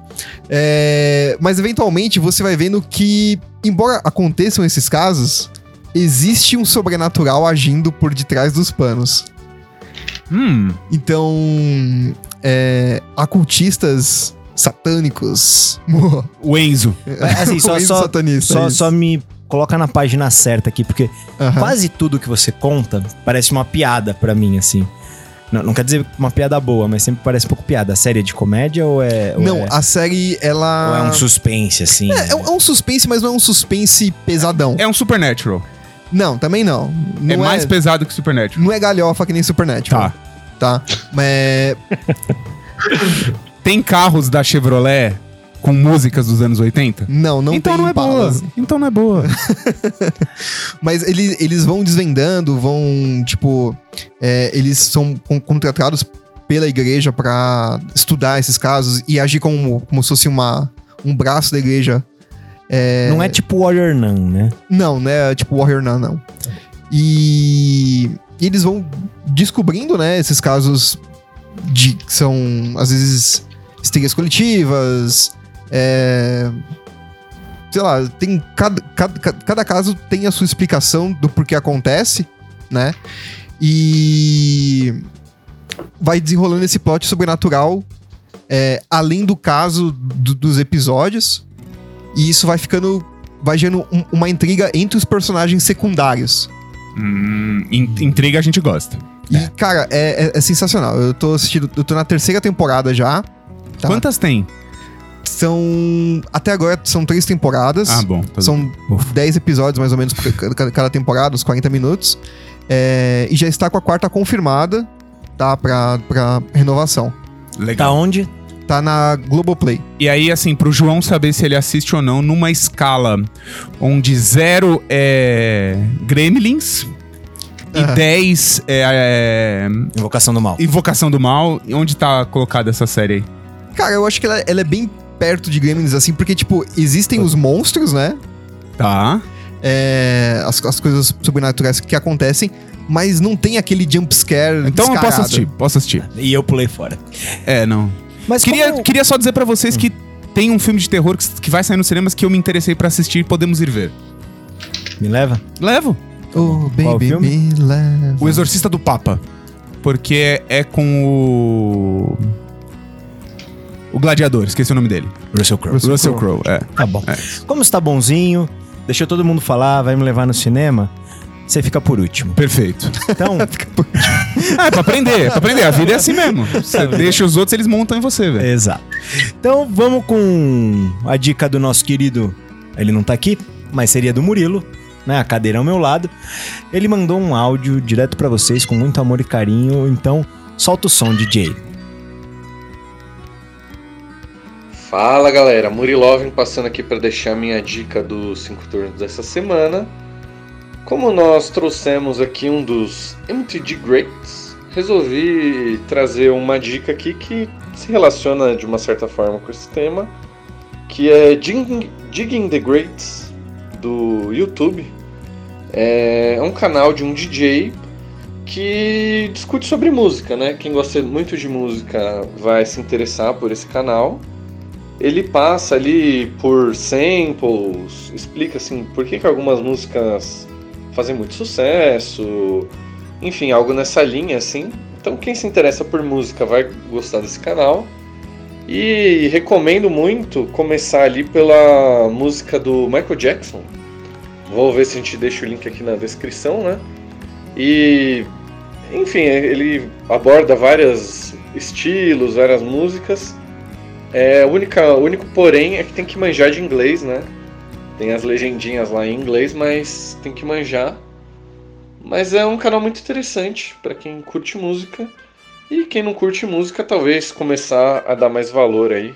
É, mas eventualmente você vai vendo que, embora aconteçam esses casos, existe um sobrenatural agindo por detrás dos panos. Hum. Então, é, ocultistas satânicos. O Enzo. Assim, só, Coisa só, satanista, só, isso. só me coloca na página certa aqui, porque quase tudo que você conta parece uma piada pra mim, assim. Não, não quer dizer uma piada boa, mas sempre parece um pouco piada. A série é de comédia ou é. ou Não, é, a série, ela. ou é um suspense, assim? É, é um, é um suspense, mas não é um suspense pesadão. É um Supernatural. Não, também não. não é mais pesado que Supernatural. Não é galhofa que nem Supernatural. Tá. Tá. Mas Tem carros da Chevrolet com músicas dos anos 80? não, não então tem não é boa. Então não é boa. Mas eles, eles vão desvendando, vão, tipo, é, eles são con- contratados pela igreja pra estudar esses casos e agir como, como se fosse uma, um braço da igreja. É, Não é tipo Warrior Nun, né? Não, né? Tipo Warrior Nun, não. E, e eles vão descobrindo, né, esses casos de que são, às vezes, histerias coletivas, é, sei lá, tem cada, cada, cada caso tem a sua explicação do porquê acontece, né? E vai desenrolando esse plot sobrenatural é, além do caso do- dos episódios. E isso vai ficando. Vai gerando um- uma intriga entre os personagens secundários. hum, in- intriga a gente gosta. E, cara, é, é- é sensacional. Eu tô assistindo. Eu tô na terceira temporada já. Tá. Quantas tem? São. Até agora são três temporadas. Ah, bom. tá São 10 episódios mais ou menos por cada, temporada, uns 40 minutos. É, e já está com a quarta confirmada, tá? Pra, pra renovação. Tá Legal. onde? Tá na Globoplay. E aí, assim, pro João saber se ele assiste ou não, numa escala onde zero é Gremlins e Aham. 10 é, Invocação do Mal. é Invocação do Mal. E Onde tá colocada essa série aí? Cara, eu acho que ela, ela é bem perto de Gremlins, assim, porque, tipo, existem os monstros, né? Tá. É, as, as coisas sobrenaturais que acontecem, mas não tem aquele jump scare. Então eu posso assistir, posso assistir. E eu pulei fora. É, não. Mas Queria, como- queria só dizer pra vocês que tem um filme de terror que, que vai sair nos cinemas que eu me interessei pra assistir e podemos ir ver. Me leva? Levo. Oh, Qual baby, filme? me leva. O Exorcista do Papa. Porque é com o. O Gladiador, esqueci o nome dele. Russell Crowe. Russell Russell Crowe. Crowe, é. Tá bom. Como está bonzinho, deixou todo mundo falar, vai me levar no cinema, você fica por último. Perfeito. Então, Ah, é pra aprender, é pra aprender. A vida é assim mesmo. Você deixa os outros, eles montam em você, velho. exato. Então vamos com a dica do nosso querido. Ele não tá aqui, mas seria do Murilo, né? A cadeira ao meu lado. Ele mandou um áudio direto pra vocês com muito amor e carinho. Então, solta o som, DJ. Fala galera, Murilovin passando aqui para deixar minha dica dos 5 turnos dessa semana. Como nós trouxemos aqui um dos MTG Greats, resolvi trazer uma dica aqui que se relaciona de uma certa forma com esse tema, que é Digging, Digging the Greats do YouTube. É um canal de um DJ que discute sobre música, né? Quem gosta muito de música vai se interessar por esse canal. Ele passa ali por samples, explica assim por que, que algumas músicas fazem muito sucesso, enfim, algo nessa linha assim. Então quem se interessa por música vai gostar desse canal. E recomendo muito começar ali pela música do Michael Jackson. Vou ver se a gente deixa o link aqui na descrição, né? E enfim, ele aborda vários estilos, várias músicas. É, única, o único porém é que tem que manjar de inglês, né? Tem as legendinhas lá em inglês, mas tem que manjar. Mas é um canal muito interessante para quem curte música. E quem não curte música, talvez começar a dar mais valor aí,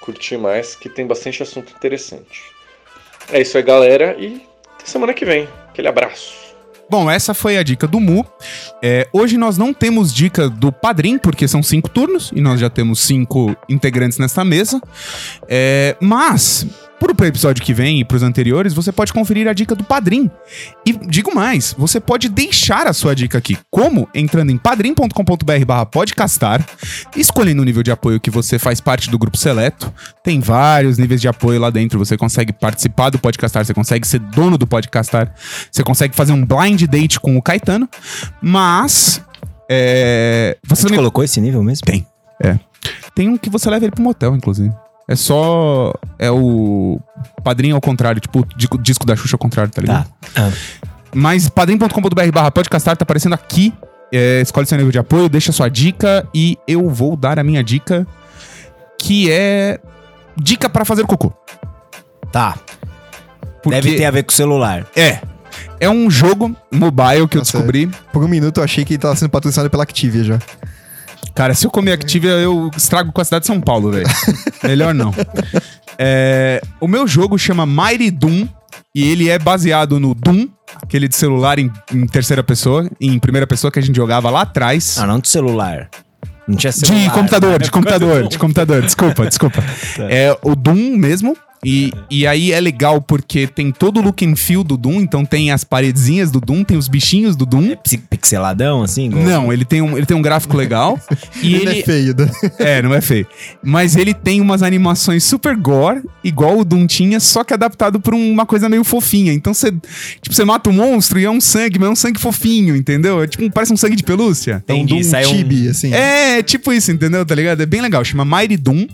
curtir mais, que tem bastante assunto interessante. É isso aí, galera, e até semana que vem. Aquele abraço. Bom, essa foi a dica do Mu. É, hoje nós não temos dica do Padrim, porque são cinco turnos e nós já temos cinco integrantes nessa mesa. É, mas pro episódio que vem e pros anteriores, você pode conferir a dica do Padrim. E digo mais, você pode deixar a sua dica aqui. Como? Entrando em padrim.com.br barra podcastar, escolhendo o nível de apoio que você faz parte do grupo seleto. Tem vários níveis de apoio lá dentro. Você consegue participar do podcastar, você consegue ser dono do podcastar, você consegue fazer um blind date com o Caetano. Mas. É, Você colocou esse nível mesmo? Tem. É. Tem um que você leva ele pro motel, inclusive. É só. É o padrinho ao contrário, tipo, o disco- da Xuxa ao contrário, tá ligado? Tá. Ah, Mas padrim.com.br barra podcastar tá aparecendo aqui. É, escolhe seu nível de apoio, deixa sua dica e eu vou dar a minha dica, que é dica pra fazer cocô. tá. Porque Deve ter a ver com o celular. é é um jogo mobile que eu Nossa, descobri. Por um minuto eu achei que ele tava sendo patrocinado pela Activia já. Cara, se eu comer Activia, eu estrago com a cidade de São Paulo, velho. Melhor não. É, o meu jogo chama Mighty Doom e ele é baseado no Doom, aquele de celular em, em terceira pessoa, em primeira pessoa que a gente jogava lá atrás. Ah, não do celular. Não tinha celular. De computador, de computador, de computador, desculpa, desculpa. É o Doom mesmo. E, e aí é legal porque tem todo o look and feel do Doom, então tem as paredezinhas do Doom, tem os bichinhos do Doom. Pix- Pixeladão, assim? igual- Não, ele tem um, ele tem um gráfico legal. e Ele, ele, é feio, né? É, não é feio. Mas ele tem umas animações super gore, igual o Doom tinha, só que adaptado pra uma coisa meio fofinha. Então você, tipo, você mata o monstro e é um sangue, mas é um sangue fofinho, entendeu? É tipo, parece um sangue de pelúcia. É um Entendi, Doom saiu um- chibi, assim. É, tipo isso, entendeu? Tá ligado? É bem legal. Chama Mighty Doom.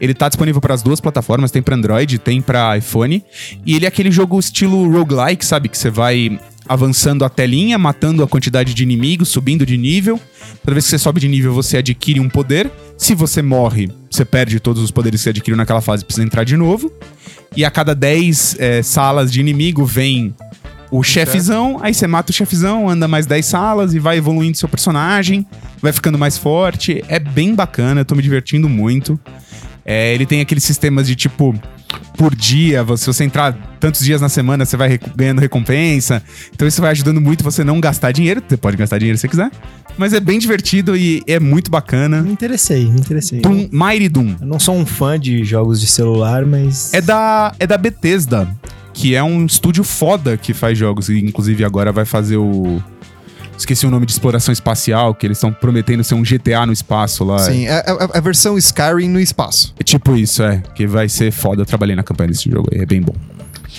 Ele tá disponível para as duas plataformas, tem pra Android, tem pra iPhone. E ele é aquele jogo estilo roguelike, sabe? Que você vai avançando a telinha, matando a quantidade de inimigos, subindo de nível. Toda vez que você sobe de nível, você adquire um poder. Se você morre, você perde todos os poderes que você adquiriu naquela fase, precisa entrar de novo. E a cada 10 é, salas de inimigo vem o chefezão, aí você mata o chefezão, anda mais 10 salas e vai evoluindo seu personagem, vai ficando mais forte. É bem bacana, eu tô me divertindo muito. É, ele tem aqueles sistemas de tipo, por dia, você- se você entrar tantos dias na semana, você vai ganhando recompensa. Então isso vai ajudando muito você não gastar dinheiro. Você pode gastar dinheiro se você quiser. Mas é bem divertido e é muito bacana. Me interessei, me interessei. Doom, Mighty Doom. Eu não sou um fã de jogos de celular, mas. É da, é da Bethesda, que é um estúdio foda que faz jogos. E inclusive agora vai fazer o. Esqueci o nome de exploração espacial, que eles estão prometendo ser um GTA no espaço lá. Sim, é, é- é a versão Skyrim no espaço. É tipo isso, é. Que vai ser foda. Eu trabalhei na campanha desse jogo aí, é bem bom.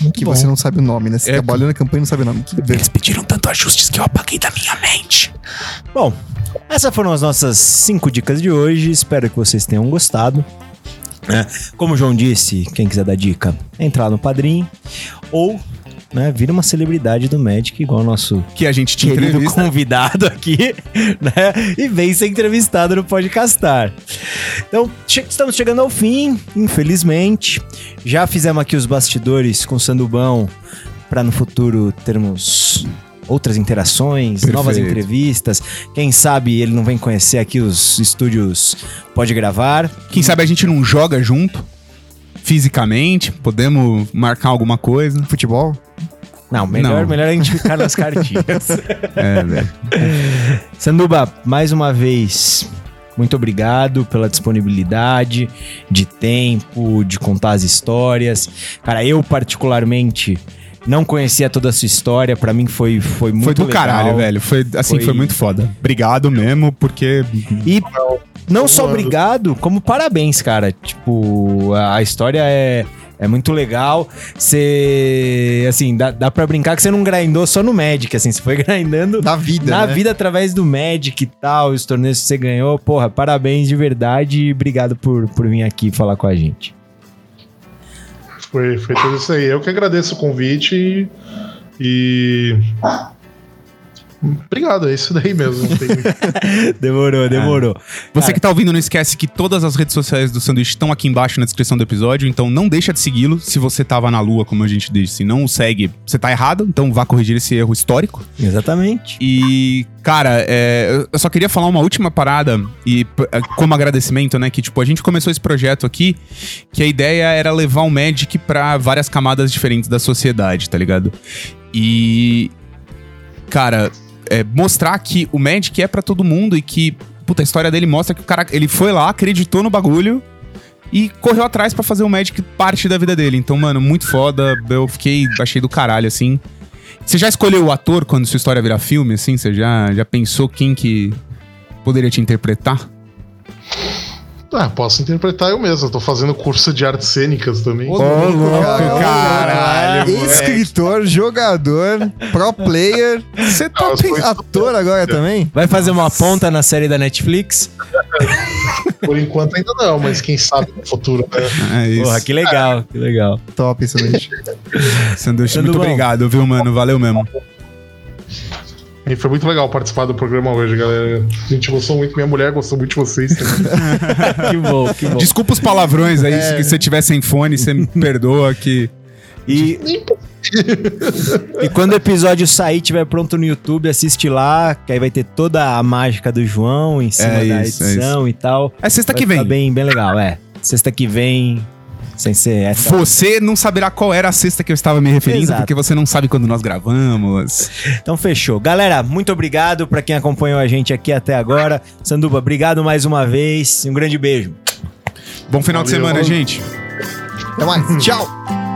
muito Que bom. você não sabe o nome, né? Você É, trabalhou na campanha e não sabe o nome. Eles pediram tanto ajustes que eu apaguei da minha mente. Bom, essas foram as nossas cinco dicas de hoje. Espero que vocês tenham gostado. É, como o João disse, quem quiser dar dica, entrar no Padrim ou né, vira uma celebridade do Magic, igual o nosso Que a gente te querido entrevista. convidado aqui, né? E vem ser entrevistado no Podcastar. Então, che- estamos chegando ao fim, infelizmente. Já fizemos aqui os bastidores com o Sandubão para no futuro termos outras interações, Perfeito. novas entrevistas. Quem sabe ele não vem conhecer aqui os estúdios Pode Gravar. Quem sabe a gente não joga junto, fisicamente, podemos marcar alguma coisa. Futebol? Não, melhor, Não. melhor a gente ficar nas cartinhas. É, velho. Sanduba, mais uma vez, muito obrigado pela disponibilidade de tempo, de contar as histórias. Cara, eu particularmente não conhecia toda a sua história, pra mim foi, foi muito Foi do legal. caralho, velho. Foi, assim, Foi- foi... muito foda. Obrigado mesmo, porque... E não só obrigado, como parabéns, cara. Tipo, a a história é, é muito legal. Você, assim, dá, dá pra brincar que você não grindou só no Magic, assim, você foi grindando Da vida, na né? vida através do Magic e tal, os torneios que você ganhou. Porra, parabéns de verdade e obrigado por, por vir aqui falar com a gente. Foi, foi tudo isso aí. Eu que agradeço o convite e. e- Obrigado, é isso daí mesmo. Demorou, demorou. Você Cara. que tá ouvindo, não esquece que todas as redes sociais do Sanduíche estão aqui embaixo na descrição do episódio, então não deixa de segui-lo. Se você tava na lua, como a gente disse, não o segue, você tá errado, então vá corrigir esse erro histórico. Exatamente. E, cara, é, eu só queria falar uma última parada, e é, como agradecimento, né? Que, tipo, a gente começou esse projeto aqui, que a ideia era levar o Magic pra várias camadas diferentes da sociedade, tá ligado? E, cara, é, mostrar que o Magic é pra todo mundo e que, puta, a história dele mostra que o cara, ele foi lá, acreditou no bagulho e correu atrás pra fazer o Magic parte da vida dele. Então, mano, muito foda. Eu fiquei, achei do caralho, assim. Você já escolheu o ator quando sua história virar filme, assim? Você já, já pensou quem que poderia te interpretar? Ah, posso interpretar eu mesmo. Eu tô fazendo curso de artes cênicas também. Ô, louco, cara. caralho. Escritor, jogador, pro player. Você tá Ah, coisas- ator agora também? Vai fazer uma ponta na série da Netflix? Por enquanto ainda não, mas quem sabe no futuro, né? É isso. Porra, que legal, que legal. Top, excelente. Sanduíche, Tudo muito bom? obrigado, viu, mano? Valeu mesmo. E foi muito legal participar do programa hoje, galera. A gente gostou muito, minha mulher gostou muito de vocês também. que bom, que bom. Desculpa os palavrões aí, se você tiver sem fone, você me perdoa que... E, e quando o episódio sair, tiver pronto no YouTube, assiste lá, que aí vai ter toda a mágica do João em cima É da isso, é edição e tal. É sexta Vai que vem. bem, bem legal, é. Sexta que vem, sem ser essa. Você não saberá qual era a sexta que eu estava me referindo, Exato. porque você não sabe quando nós gravamos. Então fechou. Galera, muito obrigado pra quem acompanhou a gente aqui até agora. Sanduba, obrigado mais uma vez. Um grande beijo. Bom final de Valeu. semana, gente. Até mais. Tchau.